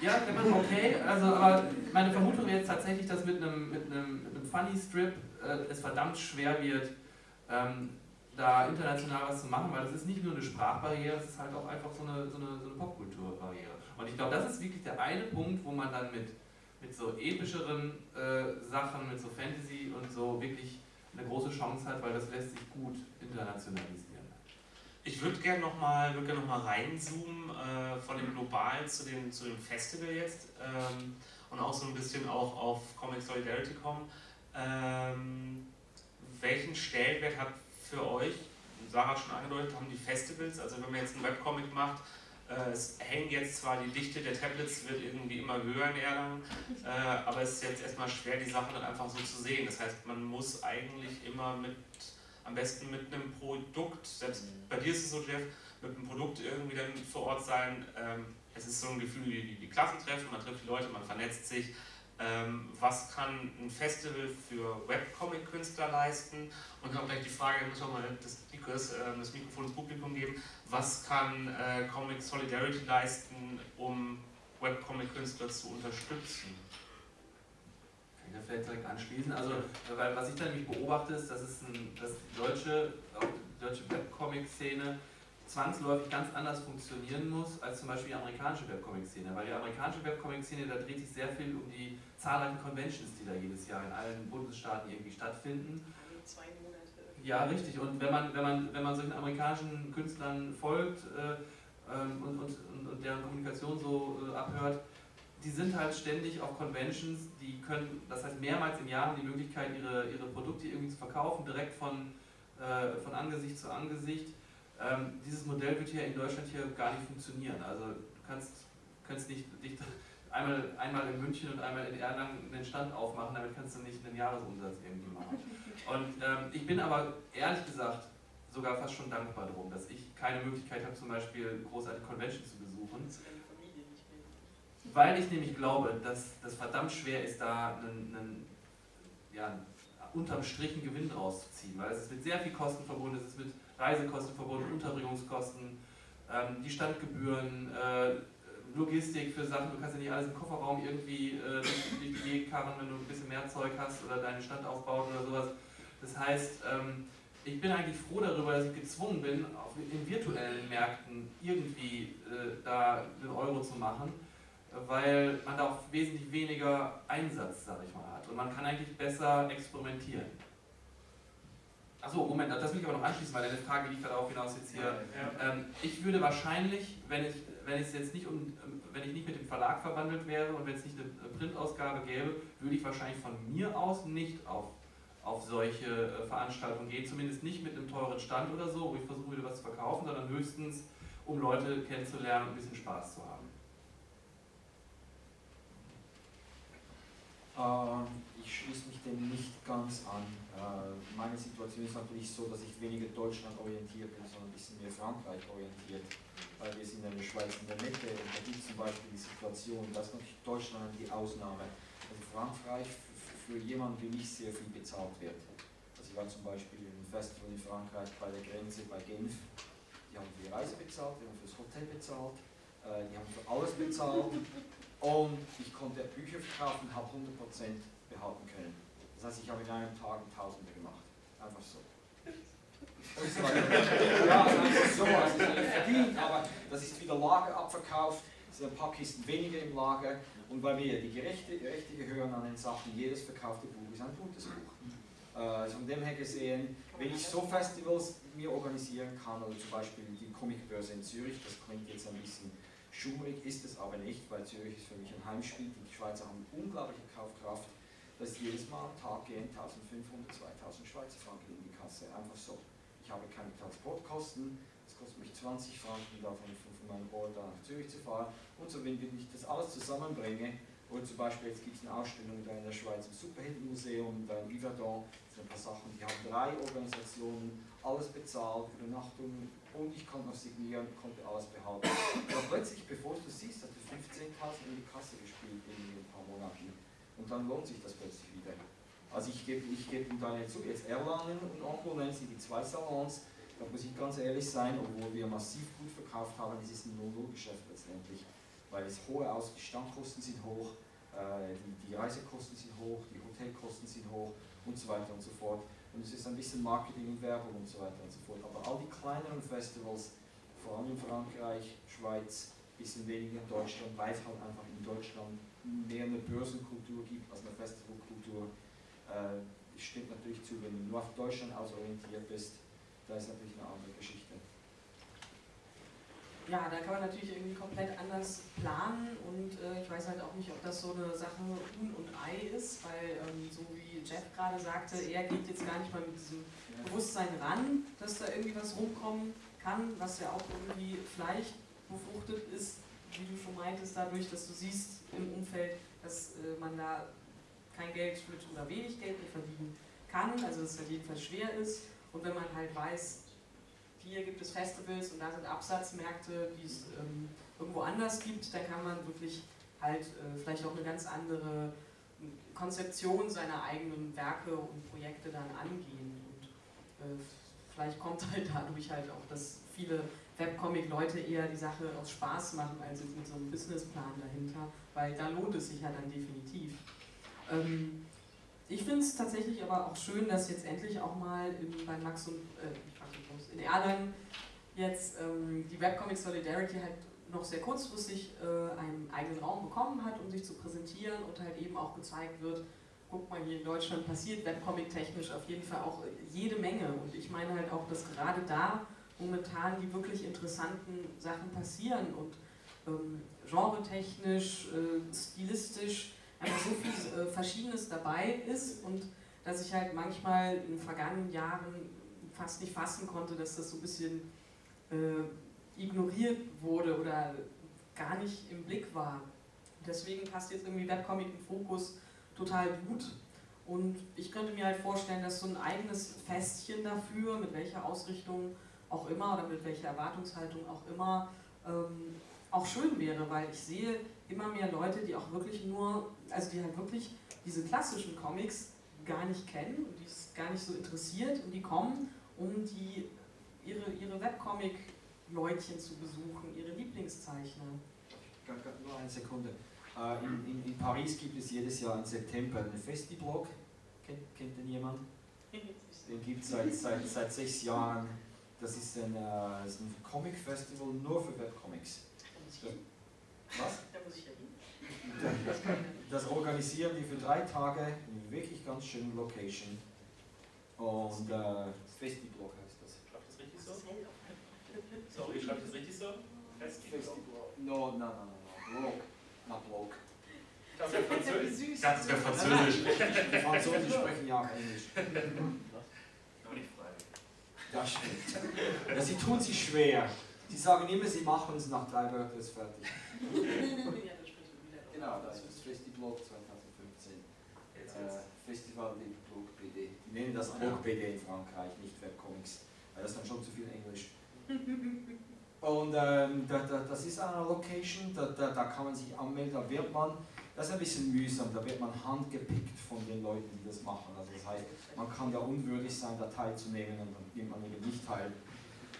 Ja, kennt man, okay. Also, aber meine Vermutung wäre jetzt tatsächlich, dass mit einem, mit einem, mit einem Funny Strip äh, es verdammt schwer wird, ähm, da international was zu machen, weil das ist nicht nur eine Sprachbarriere, es ist halt auch einfach so eine, so eine, so eine Popkulturbarriere. Und ich glaube, das ist wirklich der eine Punkt, wo man dann mit, mit so epischeren äh, Sachen, mit so Fantasy und so wirklich eine große Chance hat, weil das lässt sich gut internationalisieren. Ich würde gerne nochmal würd gern noch reinzoomen äh, von dem Global zu dem, zu dem Festival jetzt ähm, und auch so ein bisschen auch auf Comic Solidarity kommen. Ähm, welchen Stellenwert hat für euch, Sarah hat schon angedeutet, haben die Festivals, also wenn man jetzt einen Webcomic macht, äh, es hängt jetzt zwar die Dichte der Tablets wird irgendwie immer höher in Erlangen, äh, aber es ist jetzt erstmal schwer, die Sachen dann einfach so zu sehen. Das heißt, man muss eigentlich immer mit am besten mit einem Produkt, selbst bei dir ist es so, Jeff, mit einem Produkt irgendwie dann vor Ort sein. Ähm, es ist so ein Gefühl wie die Klassentreffen, man trifft die Leute, man vernetzt sich. Ähm, was kann ein Festival für Webcomic-Künstler leisten? Und dann gleich die Frage, muss auch mal das, Nikos, äh, das Mikrofon ins Publikum geben, was kann äh, Comic Solidarity leisten, um Webcomic-Künstler zu unterstützen? Kann ich da vielleicht direkt anschließen? Also, weil was ich da nämlich beobachte, ist, dass, es ein, dass deutsche, auch die deutsche Webcomic-Szene zwangsläufig ganz anders funktionieren muss als zum Beispiel die amerikanische Webcomic-Szene. Weil die amerikanische Webcomic-Szene, da dreht sich sehr viel um die zahlreichen Conventions, die da jedes Jahr in allen Bundesstaaten irgendwie stattfinden. Zwei Monate. Ja, richtig. Und wenn man, wenn man, wenn man solchen amerikanischen Künstlern folgt äh, ähm, und, und, und, und, deren Kommunikation so äh, abhört, die sind halt ständig auf Conventions, die können, das heißt mehrmals im Jahr haben die Möglichkeit, ihre, ihre Produkte irgendwie zu verkaufen, direkt von, äh, von Angesicht zu Angesicht. Ähm, dieses Modell wird hier in Deutschland hier gar nicht funktionieren. Also du kannst, kannst nicht, nicht einmal, einmal in München und einmal in Erlangen einen Stand aufmachen, damit kannst du nicht einen Jahresumsatz irgendwie machen. Und ähm, ich bin aber ehrlich gesagt sogar fast schon dankbar darum, dass ich keine Möglichkeit habe, zum Beispiel großartige Conventions zu besuchen. Weil ich nämlich glaube, dass das verdammt schwer ist, da einen, einen ja, unterm Strich einen Gewinn rauszuziehen. Weil es ist mit sehr viel Kosten verbunden, es ist mit Reisekosten verbunden, Unterbringungskosten, ähm, die Standgebühren, äh, Logistik für Sachen, du kannst ja nicht alles im Kofferraum irgendwie äh, durch, karren, wenn du ein bisschen mehr Zeug hast oder deinen Stand aufbauen oder sowas. Das heißt, ähm, ich bin eigentlich froh darüber, dass ich gezwungen bin, auf, in virtuellen Märkten irgendwie äh, da einen Euro zu machen, weil man da auch wesentlich weniger Einsatz, sag ich mal, hat. Und man kann eigentlich besser experimentieren. Achso, Moment, das will ich aber noch anschließen, weil deine Frage liegt darauf hinaus jetzt hier. Ja. Ähm, ich würde wahrscheinlich, wenn ich, wenn ich jetzt nicht um, wenn ich nicht mit dem Verlag verbandelt wäre und wenn es nicht eine Printausgabe gäbe, würde ich wahrscheinlich von mir aus nicht auf, auf solche äh, Veranstaltungen gehen, zumindest nicht mit einem teuren Stand oder so, wo ich versuche wieder was zu verkaufen, sondern höchstens, um Leute kennenzulernen und ein bisschen Spaß zu haben. Ähm, ich schließe mich dem nicht ganz an. Äh, meine Situation ist natürlich so, dass ich weniger Deutschland orientiert bin, sondern ein bisschen mehr Frankreich orientiert. Weil wir sind in der Schweiz in der Mitte und da gibt es zum Beispiel die Situation, dass natürlich Deutschland die Ausnahme. Also Frankreich für jemanden wie mich sehr viel bezahlt wird. Also ich war zum Beispiel im Festival in Frankreich bei der Grenze bei Genf. Die haben für die Reise bezahlt, die haben fürs Hotel bezahlt, äh, die haben für alles bezahlt. Und ich konnte Bücher verkaufen und habe 100% behalten können. Das heißt, ich habe in einem Tag Tausende gemacht. Einfach so. [laughs] ja, also einfach so, also ist nicht verdient, aber das ist wieder Lager abverkauft, es sind ein paar Kisten weniger im Lager und weil wir die Rechte, Rechte gehören an den Sachen, jedes verkaufte Buch ist ein gutes Buch. Äh, also von dem her gesehen, wenn ich so Festivals mir organisieren kann, oder zum Beispiel die Comicbörse in Zürich, das klingt jetzt ein bisschen schummrig, ist es aber nicht, weil Zürich ist für mich ein Heimspiel, die Schweizer haben unglaubliche Kaufkraft dass jedes Mal am Tag gehen 1500, 2000 Schweizer Franken in die Kasse. Einfach so. Ich habe keine Transportkosten, es kostet mich 20 Franken, davon von meinem Ort nach Zürich zu fahren. Und so, wenn ich das alles zusammenbringe, oder zum Beispiel jetzt gibt es eine Ausstellung da in der Schweiz im Superheldenmuseum, da in Yverdon, das sind ein paar Sachen, die haben drei Organisationen, alles bezahlt, Übernachtungen und ich konnte noch signieren, konnte alles behalten. Aber plötzlich, bevor du siehst, hat du 15.000 in die Kasse gespielt in ein paar Monaten. Und dann lohnt sich das plötzlich wieder. Also ich gebe ich geb da jetzt zu, jetzt Erlangen und sind die zwei Salons, da muss ich ganz ehrlich sein, obwohl wir massiv gut verkauft haben, es ist ein Null-Null-Geschäft letztendlich, weil es hohe Aus die Standkosten sind hoch, äh, die, die Reisekosten sind hoch, die Hotelkosten sind hoch und so weiter und so fort. Und es ist ein bisschen Marketing und Werbung und so weiter und so fort. Aber all die kleineren Festivals, vor allem in Frankreich, Schweiz, bisschen weniger in Deutschland, weil es halt einfach in Deutschland mehr eine Börsenkultur gibt als eine Festivalkultur. Äh, stimmt natürlich zu, wenn du nur auf Deutschland ausorientiert bist, da ist natürlich eine andere Geschichte. Ja, da kann man natürlich irgendwie komplett anders planen und äh, ich weiß halt auch nicht, ob das so eine Sache Huhn und Ei ist, weil ähm, so wie Jeff gerade sagte, er geht jetzt gar nicht mal mit diesem Bewusstsein ran, dass da irgendwie was rumkommen kann, was ja auch irgendwie vielleicht befruchtet ist, wie du schon meintest, dadurch, dass du siehst im Umfeld, dass äh, man da kein Geld mit oder wenig Geld mit verdienen kann, also dass es halt jedenfalls schwer ist. Und wenn man halt weiß, hier gibt es Festivals und da sind Absatzmärkte, die es ähm, irgendwo anders gibt, dann kann man wirklich halt äh, vielleicht auch eine ganz andere Konzeption seiner eigenen Werke und Projekte dann angehen. Und äh, vielleicht kommt [laughs] halt dadurch halt auch, dass viele Webcomic-Leute eher die Sache aus Spaß machen, als jetzt mit so einem Businessplan dahinter, weil da lohnt es sich ja dann definitiv. Ähm, ich finde es tatsächlich aber auch schön, dass jetzt endlich auch mal in, bei Max und äh, in Erlangen jetzt ähm, die Webcomic Solidarity halt noch sehr kurzfristig äh, einen eigenen Raum bekommen hat, um sich zu präsentieren und halt eben auch gezeigt wird, guck mal, hier in Deutschland passiert Webcomic-technisch auf jeden Fall auch jede Menge. Und ich meine halt auch, dass gerade da momentan die wirklich interessanten Sachen passieren und ähm, genretechnisch, äh, stilistisch einfach so viel äh, Verschiedenes dabei ist und dass ich halt manchmal in den vergangenen Jahren fast nicht fassen konnte, dass das so ein bisschen äh, ignoriert wurde oder gar nicht im Blick war. Deswegen passt jetzt irgendwie Webcomic im Fokus total gut. Und ich könnte mir halt vorstellen, dass so ein eigenes Festchen dafür, mit welcher Ausrichtung auch immer oder mit welcher Erwartungshaltung auch immer, ähm, auch schön wäre, weil ich sehe immer mehr Leute, die auch wirklich nur, also die halt wirklich diese klassischen Comics gar nicht kennen und die es gar nicht so interessiert und die kommen, um die, ihre, ihre Webcomic-Leutchen zu besuchen, ihre Lieblingszeichner. Nur eine Sekunde. Äh, in, in, in, Paris gibt es jedes Jahr im September einen Festiblog. Kennt, kennt den jemand? Den gibt es seit, seit, seit sechs Jahren. Das ist ein, äh, ein Comic-Festival nur für Webcomics. Was? Da muss ich ja hin. [laughs] Das organisieren die für drei Tage in einer wirklich ganz schönen Location. Und äh, Festiblog heißt das. Schreibt das richtig so? Sorry, schreibt das richtig so? Festiblog. No, no, no, no, no. Blog. Not Blog. Das wäre Französisch. Das wäre Französisch. Die Franzosen sprechen ja auch Englisch. [laughs] Das stimmt. Ja, sie tun sich schwer. Sie sagen immer, sie machen es nach drei Wörtern ist fertig. [laughs] Genau, das ist Festiblog 2015. Äh, Festival de Blog BD. Die nennen das Blog BD in Frankreich, nicht Webcomics. Weil das ist dann schon zu viel Englisch. Und ähm, da, da, das ist eine Location, da, da, da kann man sich anmelden, da wird man, das ist ein bisschen mühsam, da wird man handgepickt von den Leuten, die das machen. Also das heißt, man kann da unwürdig sein, da teilzunehmen und dann nimmt man eben nicht teil.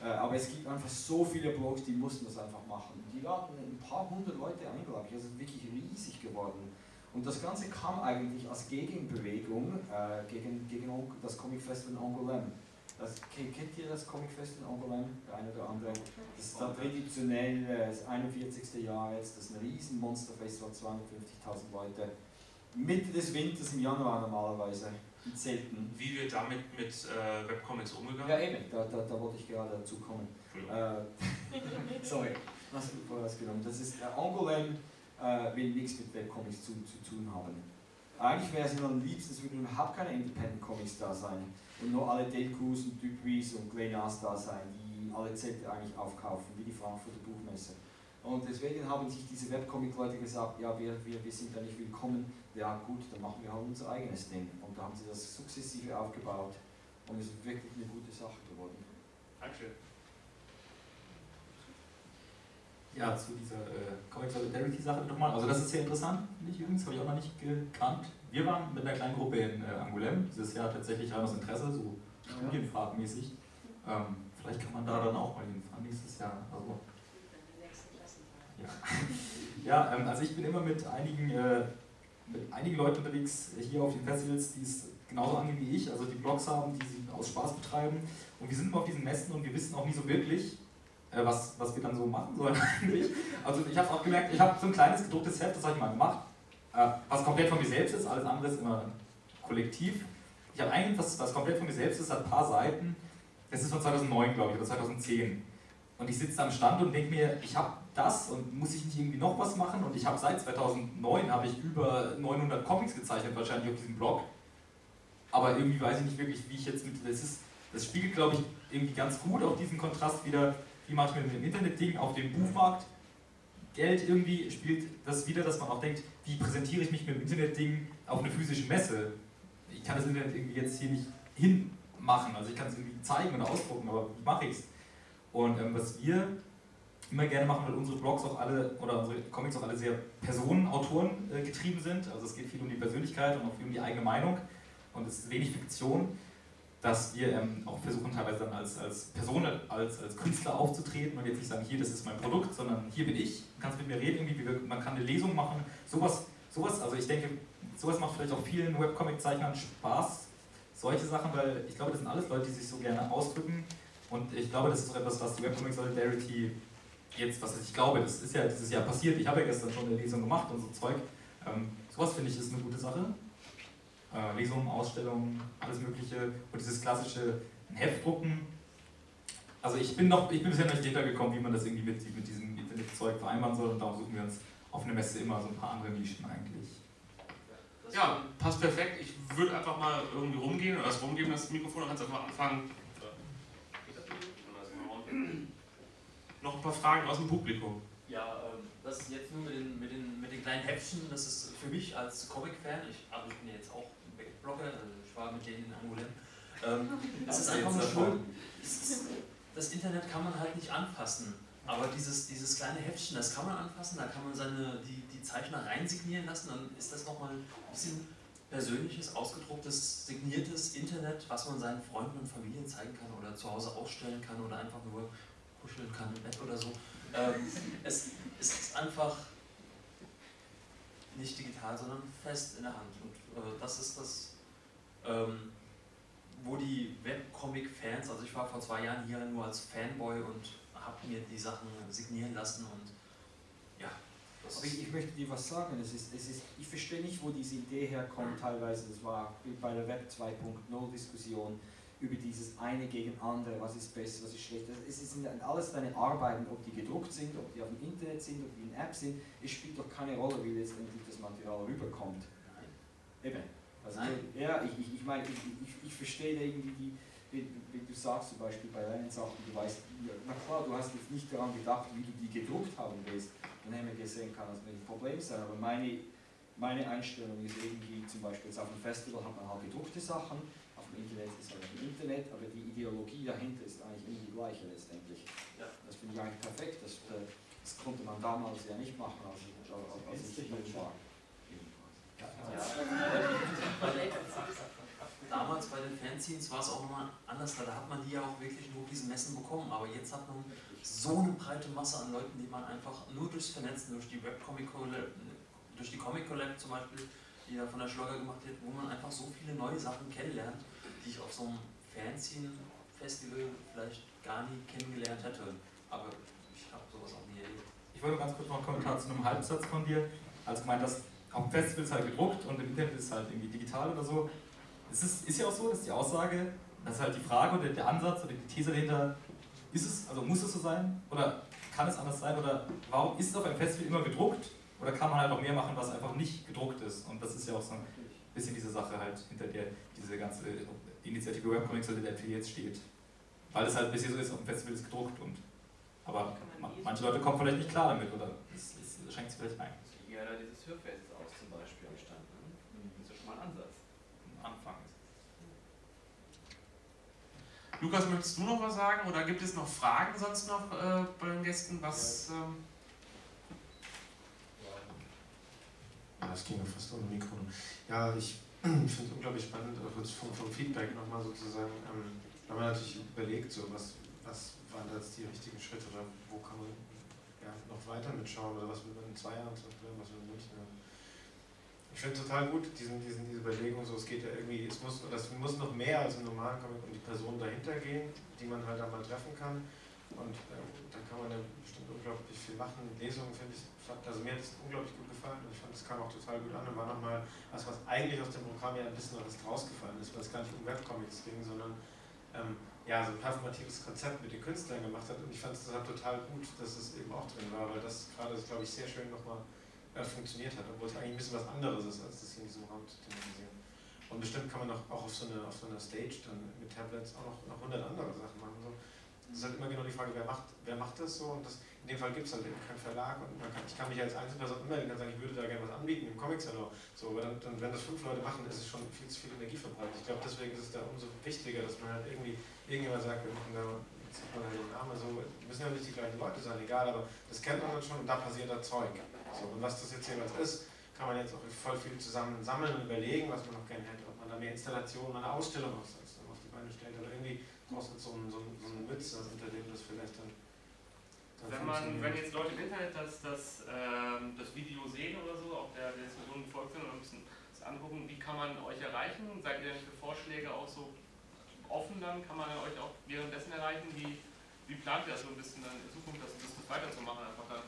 Äh, aber es gibt einfach so viele Blogs, die mussten das einfach machen. Die hatten ein paar hundert Leute eingeladen, das ist wirklich riesig geworden. Und das Ganze kam eigentlich als Gegenbewegung äh, gegen, gegen das Comic Festival in Angoulême. Das, kennt ihr das Comic Festival in Angoulême? Der eine oder andere. Das ist da traditionell äh, das 41. Jahr jetzt, das ist ein riesen Monsterfestival, 250.000 Leute. Mitte des Winters im Januar normalerweise, in Zelten. Wie wird damit mit äh, Webcomics umgegangen? Ja, eben, da, da, da wollte ich gerade dazu kommen. Äh, [laughs] sorry, was ich vorher genommen? Das ist, äh, Angoulême äh, will nichts mit Webcomics zu, zu tun haben. Eigentlich wäre es mir am liebsten, es würden überhaupt keine Independent Comics da sein und nur alle Delcours und Dupuis und Glenas da sein, die alle Zelte eigentlich aufkaufen, wie die Frankfurter Buchmesse. Und deswegen haben sich diese Webcomic-Leute gesagt, ja, wir, wir, wir sind da nicht willkommen, ja gut, dann machen wir halt unser eigenes Ding. Und da haben sie das sukzessive aufgebaut und es ist wirklich eine gute Sache geworden. Dankeschön. Ja, zu dieser äh, Comic Solidarity Sache nochmal. Also das ist sehr interessant, finde ich übrigens, habe ich auch noch nicht gekannt. Wir waren mit einer kleinen Gruppe in äh, Angoulême, dieses Jahr tatsächlich rein aus Interesse, so studienfahrtmäßig. Ähm, vielleicht kann man da dann auch mal hinfahren nächstes Jahr. Also, ja, [laughs] ja ähm, also ich bin immer mit einigen, äh, mit einigen Leuten unterwegs hier auf den Festivals, die es genauso angehen wie ich, also die Blogs haben, die sie aus Spaß betreiben. Und wir sind immer auf diesen Messen und wir wissen auch nie so wirklich, äh, was, was wir dann so machen sollen [laughs] eigentlich. Also ich habe auch gemerkt, ich habe so ein kleines gedrucktes Heft, das habe ich mal gemacht, äh, was komplett von mir selbst ist, alles andere ist immer kollektiv. Ich habe eigentlich, was, was komplett von mir selbst ist, hat ein paar Seiten, das ist von 2009, glaube ich, oder 2010. Und ich sitze am Stand und denke mir, ich habe das und muss ich nicht irgendwie noch was machen? Und ich habe seit 2009 habe ich über 900 Comics gezeichnet, wahrscheinlich auf diesem Blog. Aber irgendwie weiß ich nicht wirklich, wie ich jetzt mit, das ist, das spiegelt, glaube ich, irgendwie ganz gut auch diesen Kontrast wieder, wie ich mit dem Internet-Ding auf dem Buchmarkt Geld irgendwie spielt das wieder, dass man auch denkt, wie präsentiere ich mich mit dem Internet-Ding auf eine physische Messe? Ich kann das Internet irgendwie jetzt hier nicht hin machen. Also ich kann es irgendwie zeigen oder ausdrucken, aber wie mache ich es? Und ähm, was wir immer gerne machen, weil unsere Blogs auch alle oder unsere Comics auch alle sehr Personen, Autoren äh, getrieben sind. Also es geht viel um die Persönlichkeit und auch viel um die eigene Meinung und es ist wenig Fiktion, dass wir ähm, auch versuchen teilweise dann als, als Person, als, als Künstler aufzutreten und jetzt nicht sagen, hier, das ist mein Produkt, sondern hier bin ich, kannst mit mir reden, irgendwie, wir, man kann eine Lesung machen, sowas, sowas, also ich denke, sowas macht vielleicht auch vielen Webcomic-Zeichnern Spaß, solche Sachen, weil ich glaube, das sind alles Leute, die sich so gerne ausdrücken und ich glaube, das ist auch etwas, was die Webcomic Solidarity jetzt, was ich glaube, das ist ja dieses Jahr passiert, ich habe ja gestern schon eine Lesung gemacht und so Zeug, ähm, sowas finde ich ist eine gute Sache. Äh, Lesungen, Ausstellungen, alles Mögliche und dieses klassische Heftdrucken. Also ich bin noch, ich bin bisher noch nicht hintergekommen, wie man das irgendwie mit, mit diesem Internetzeug vereinbaren soll und darum suchen wir uns auf einer Messe immer so ein paar andere Nischen eigentlich. Ja, passt perfekt. Ich würde einfach mal irgendwie rumgehen oder das rumgeben, das Mikrofon, dann kannst du einfach anfangen. Noch ein paar Fragen aus dem Publikum. Ja, ähm, das ist jetzt nur mit den, mit, den, mit den kleinen Häppchen, das ist für mich als Comic-Fan, ich, also ich bin ja jetzt auch Also ich war mit denen in Angoulême, ähm, [laughs] es ist einfach nur schön, ist, das Internet kann man halt nicht anfassen, aber dieses, dieses kleine Heftchen, das kann man anfassen, da kann man seine, die, die Zeichner reinsignieren lassen, dann ist das nochmal ein bisschen persönliches, ausgedrucktes, signiertes Internet, was man seinen Freunden und Familien zeigen kann oder zu Hause ausstellen kann oder einfach nur kuscheln kann im Bett oder so. Ähm, es, es ist einfach nicht digital, sondern fest in der Hand. Und äh, das ist das, ähm, wo die Webcomic-Fans, also ich war vor zwei Jahren hier nur als Fanboy und habe mir die Sachen signieren lassen und ja. Aber ich, ich, möchte dir was sagen, es ist, es ist, ich verstehe nicht, wo diese Idee herkommt teilweise, das war bei der Web 2.0 Diskussion, über dieses eine gegen andere, was ist besser, was ist schlechter. Es sind alles deine Arbeiten, ob die gedruckt sind, ob die auf dem Internet sind, ob die in Apps sind, es spielt doch keine Rolle, wie letztendlich das Material rüberkommt. Eben. Also, ja, ich, ich, ich meine, ich, ich, ich verstehe irgendwie die, wie, wie, du sagst zum Beispiel bei deinen Sachen, du weißt, na klar, du hast jetzt nicht daran gedacht, wie du die gedruckt haben willst, dann haben wir gesehen, kann das ein Problem sein, aber meine, meine Einstellung ist irgendwie, zum Beispiel jetzt auf dem Festival hat man halt gedruckte Sachen, im Internet ist halt im Internet, aber die Ideologie dahinter ist eigentlich immer die gleiche letztendlich. Ja. Das finde ich eigentlich perfekt. Das, äh, das konnte man damals ja nicht machen, als ich, als ich hier war. Damals bei den Fanzines war es auch nochmal anders, da hat man die ja auch wirklich nur auf diesen Messen bekommen, aber jetzt hat man so eine breite Masse an Leuten, die man einfach nur durchs Vernetzen, durch die Webcomic durch die Comic Collab zum Beispiel, die da von der Schleuger gemacht wird, wo man einfach so viele neue Sachen kennenlernt, die ich auf so einem Fanzine-Festival vielleicht gar nie kennengelernt hätte. Aber ich habe sowas auch nie erlebt. Ich wollte ganz kurz noch einen Kommentar zu einem Halbsatz von dir. Also gemeint, dass auf dem Festival ist halt gedruckt und im Internet ist halt irgendwie digital oder so. Es ist, ist ja auch so, dass die Aussage, das ist halt die Frage oder der Ansatz oder die These dahinter, ist es, also muss es so sein oder kann es anders sein oder warum ist es auf einem Festival immer gedruckt oder kann man halt auch mehr machen, was einfach nicht gedruckt ist? Und das ist ja auch so ein bisschen diese Sache halt, hinter der diese ganze Initiative Webcomics Solidarity jetzt steht. Weil es halt bisher so ist, auf dem Festival ist gedruckt und aber manche Leute kommen vielleicht nicht klar damit oder es, es schenkt sich vielleicht ein. Ja, da dieses Hörfest aus zum Beispiel am Stand. Ne? Das ist ja schon mal ein Ansatz. Ein Anfang ist Lukas, möchtest du noch was sagen oder gibt es noch Fragen sonst noch äh, bei den Gästen? Was, ja. ähm ja, das ging ja fast ohne Mikro. Ja, ich finde es unglaublich spannend, vom, vom Feedback nochmal sozusagen, ähm, wenn man natürlich überlegt, so was, was waren da jetzt die richtigen Schritte oder wo kann man ja, noch weiter mitschauen oder was will man in zwei Jahren zum Beispiel, was will man nicht mehr. Ich finde total gut diesen, diesen, diese Überlegung, so es geht ja irgendwie, es muss, das muss noch mehr als im normalen Comic um die Person dahinter gehen, die man halt einmal treffen kann. Und äh, da kann man ja bestimmt unglaublich viel machen. Lesungen finde ich, also mir hat es unglaublich gut gefallen und ich fand, es kam auch total gut an und war nochmal was, was eigentlich aus dem Programm ja ein bisschen was rausgefallen ist, weil es gar nicht um Webcomics ging, sondern ähm, ja, so ein performatives Konzept mit den Künstlern gemacht hat und ich fand es total gut, dass es eben auch drin war, weil das gerade, glaube ich, sehr schön nochmal äh, funktioniert hat, obwohl es eigentlich ein bisschen was anderes ist, als das hier in diesem Raum zu thematisieren. Und bestimmt kann man auch, auch auf, so eine, auf so einer Stage dann mit Tablets auch noch, noch 100 andere Sachen machen. So. Ist halt immer genau die Frage, wer macht, wer macht das so und das, in dem Fall gibt es halt eben keinen Verlag und kann, ich kann mich als Einzelperson immer und sagen, ich würde da gerne was anbieten im Comic-Salon. So, aber dann, dann, wenn das fünf Leute machen, ist es schon viel zu viel Energie verbreitet. Ich glaube, deswegen ist es da umso wichtiger, dass man halt irgendwie irgendjemand sagt, wir machen da, jetzt sieht man halt den Namen, so, müssen ja nicht die gleichen Leute sein, egal, aber das kennt man dann schon und da passiert da Zeug. So, und was das jetzt jeweils ist, kann man jetzt auch voll viel zusammen sammeln und überlegen, was man noch gerne hätte, ob man da mehr Installationen, eine Ausstellung auf, auf die Beine stellt, aber es so einen, so, einen, so einen Witz, unter dem das vielleicht dann wenn, man, wenn jetzt Leute im Internet das, das, ähm, das Video sehen oder so, auch der, der Diskussion folgt sind und ein bisschen das angucken, wie kann man euch erreichen? Seid ihr denn für Vorschläge auch so offen dann? Kann man euch auch währenddessen erreichen? Wie, wie plant ihr das so ein bisschen dann in Zukunft, das, das weiterzumachen einfach dann?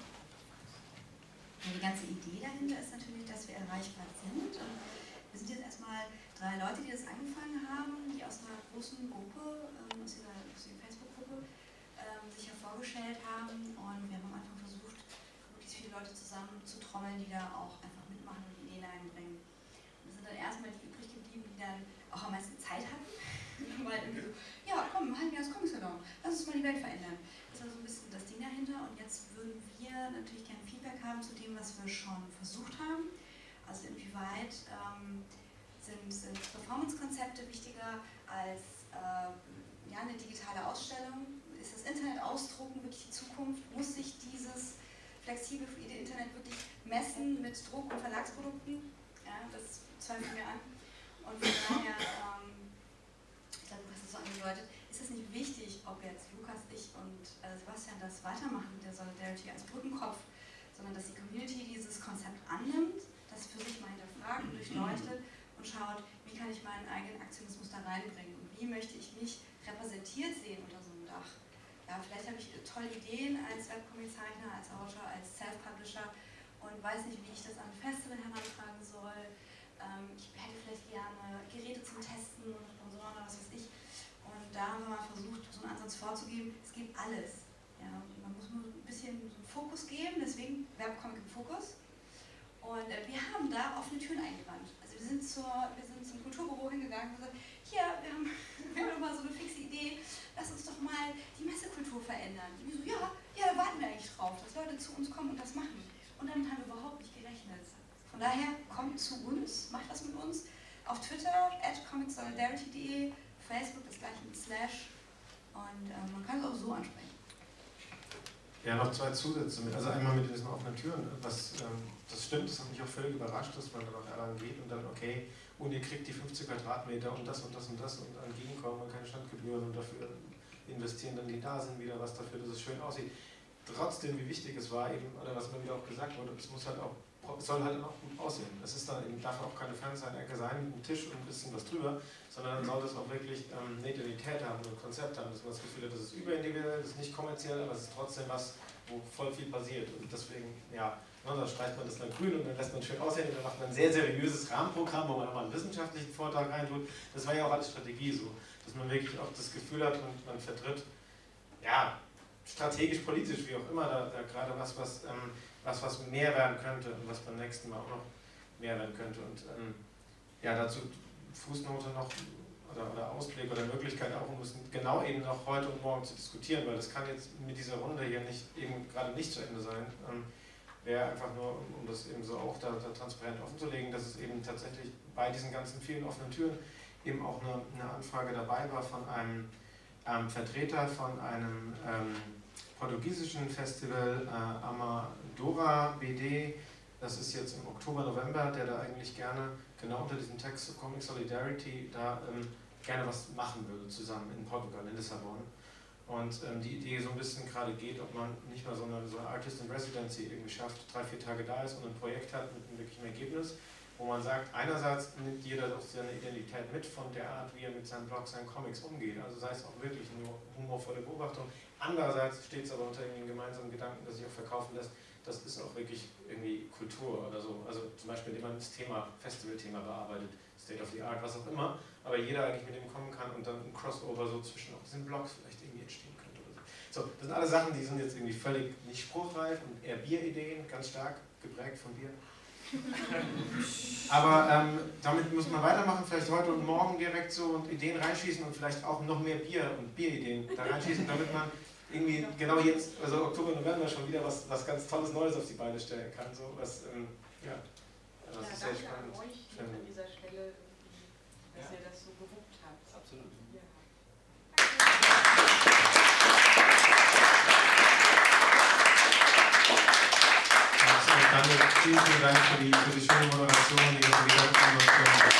die ganze Idee dahinter ist natürlich, dass wir erreichbar sind. Und wir sind jetzt erstmal drei Leute, die das angefangen haben, die aus einer großen Gruppe, ähm, aus aus ihrer Facebook-Gruppe, ähm, sich hervorgestellt haben. Und wir haben am Anfang versucht, möglichst viele Leute zusammen zu trommeln, die da auch einfach mitmachen und Ideen einbringen. Und es sind dann erstmal die übrig geblieben, die dann auch am meisten Zeit hatten. [laughs] Weil irgendwie so, ja, komm, halten wir das Comic-Salon, lass uns mal die Welt verändern. Das war so ein bisschen das Ding dahinter. Und jetzt würden wir natürlich gerne Feedback haben zu dem, was wir schon versucht haben. Also inwieweit ähm, sind, sind Performance-Konzepte wichtiger als äh, ja, eine digitale Ausstellung? ist das Internet ausdrucken wirklich die Zukunft? Muss sich dieses flexible, fluide Internet wirklich messen mit Druck- und Verlagsprodukten? Ja, das zweifeln wir an. Und von daher, ähm, ich glaube, du hast es so angedeutet, ist es nicht wichtig, ob jetzt Lukas, ich und äh, Sebastian das weitermachen mit der Solidarity als Brückenkopf, sondern dass die Community dieses Konzept annimmt, das für sich mal hinterfragt und durchleuchtet und schaut, wie kann ich meinen eigenen Aktionismus da reinbringen und wie möchte ich mich repräsentiert sehen unter so einem Dach ja, vielleicht habe ich tolle Ideen als Webcomic-Zeichner, als Autor, als Self-Publisher und weiß nicht, wie ich das an Festival herantragen soll. Ähm, ich hätte vielleicht gerne Geräte zum Testen und Sponsoren oder was weiß ich. Und da haben wir mal versucht, so einen Ansatz vorzugeben. Es gibt alles. Ja, man muss nur ein bisschen Fokus geben, deswegen Webcomic im Fokus. Und äh, wir haben da offene Türen eingewandt. Wir sind, zur, wir sind zum Kulturbüro hingegangen und gesagt, hier, wir haben, [laughs] wir haben mal so eine fixe Idee, lass uns doch mal die Messekultur verändern. Die so, ja, ja, da warten wir eigentlich drauf, dass Leute zu uns kommen und das machen. Und damit haben wir überhaupt nicht gerechnet. Von daher kommt zu uns, macht was mit uns. Auf Twitter, at comicsolidarity.de, Facebook das gleiche mit Slash und äh, man kann es auch so ansprechen. Ja, noch zwei Zusätze. Also einmal mit diesen offenen Türen. Was, ähm, das stimmt, das hat mich auch völlig überrascht, dass man dann auch daran geht und dann, okay, und ihr kriegt die 50 Quadratmeter und das und das und das und an Gegenkommen und keine Standgebühren und dafür investieren dann die da sind wieder was dafür, dass es schön aussieht. Trotzdem, wie wichtig es war eben, oder was immer wieder auch gesagt wurde, es muss halt auch, soll halt auch gut aussehen. Es ist dann eben, darf auch keine Fernsehanecke sein, ein Tisch und ein bisschen was drüber, sondern dann soll es auch wirklich ähm, eine Identität haben, ein Konzept haben, dass man das Gefühl hat, das ist überindividuell, das ist nicht kommerziell, aber es ist trotzdem was, wo voll viel passiert. Und deswegen, ja, Ne, dann streicht man das dann grün und dann lässt man schön aussehen und dann macht man ein sehr seriöses Rahmenprogramm, wo man auch mal einen wissenschaftlichen Vortrag reintut. Das war ja auch alles Strategie so, dass man wirklich auch das Gefühl hat und man vertritt, ja, strategisch, politisch, wie auch immer, da, da gerade was, was, ähm, was, was mehr werden könnte und was beim nächsten Mal auch noch mehr werden könnte. Und ähm, ja, dazu Fußnote noch oder, oder Ausblick oder Möglichkeit auch, um es genau eben noch heute und morgen zu diskutieren, weil das kann jetzt mit dieser Runde hier nicht eben gerade nicht zu Ende sein. Ähm, wäre einfach nur, um das eben so auch da, da transparent offenzulegen, dass es eben tatsächlich bei diesen ganzen vielen offenen Türen eben auch eine, eine Anfrage dabei war von einem ähm, Vertreter von einem ähm, portugiesischen Festival äh, Amadora BD, das ist jetzt im Oktober, November, der da eigentlich gerne genau unter diesem Text Comic Solidarity da ähm, gerne was machen würde zusammen in Portugal, in Lissabon. Und ähm, die Idee so ein bisschen gerade geht, ob man nicht mal so eine, so eine Artist in Residency irgendwie schafft, drei, vier Tage da ist und ein Projekt hat mit einem wirklichen Ergebnis, wo man sagt, einerseits nimmt jeder auch seine Identität mit von der Art, wie er mit seinem Blog, seinen Comics umgeht. Also sei es auch wirklich nur humorvolle Beobachtung. Andererseits steht es aber unter einem gemeinsamen Gedanken, dass sich auch verkaufen lässt, das ist auch wirklich irgendwie Kultur oder so. Also zum Beispiel, indem man das Thema, Festival-Thema bearbeitet, State of the Art, was auch immer, aber jeder eigentlich mit dem kommen kann und dann ein Crossover so zwischen auch diesen Blogs vielleicht irgendwie entstehen könnte oder so. So, das sind alle Sachen, die sind jetzt irgendwie völlig nicht spruchreif und eher Bierideen, ganz stark geprägt von Bier. [laughs] Aber ähm, damit muss man weitermachen, vielleicht heute und morgen direkt so und Ideen reinschießen und vielleicht auch noch mehr Bier und Bierideen da reinschießen, damit man irgendwie genau jetzt, also Oktober, November schon wieder was, was ganz Tolles Neues auf die Beine stellen kann. So was, ähm, ja, das ja, ist sehr spannend. an euch an dieser Stelle, dass Ja. ihr das so gewuppt habt. Absolut. Ja. Absolut. Danke, vielen, vielen Dank für die, für die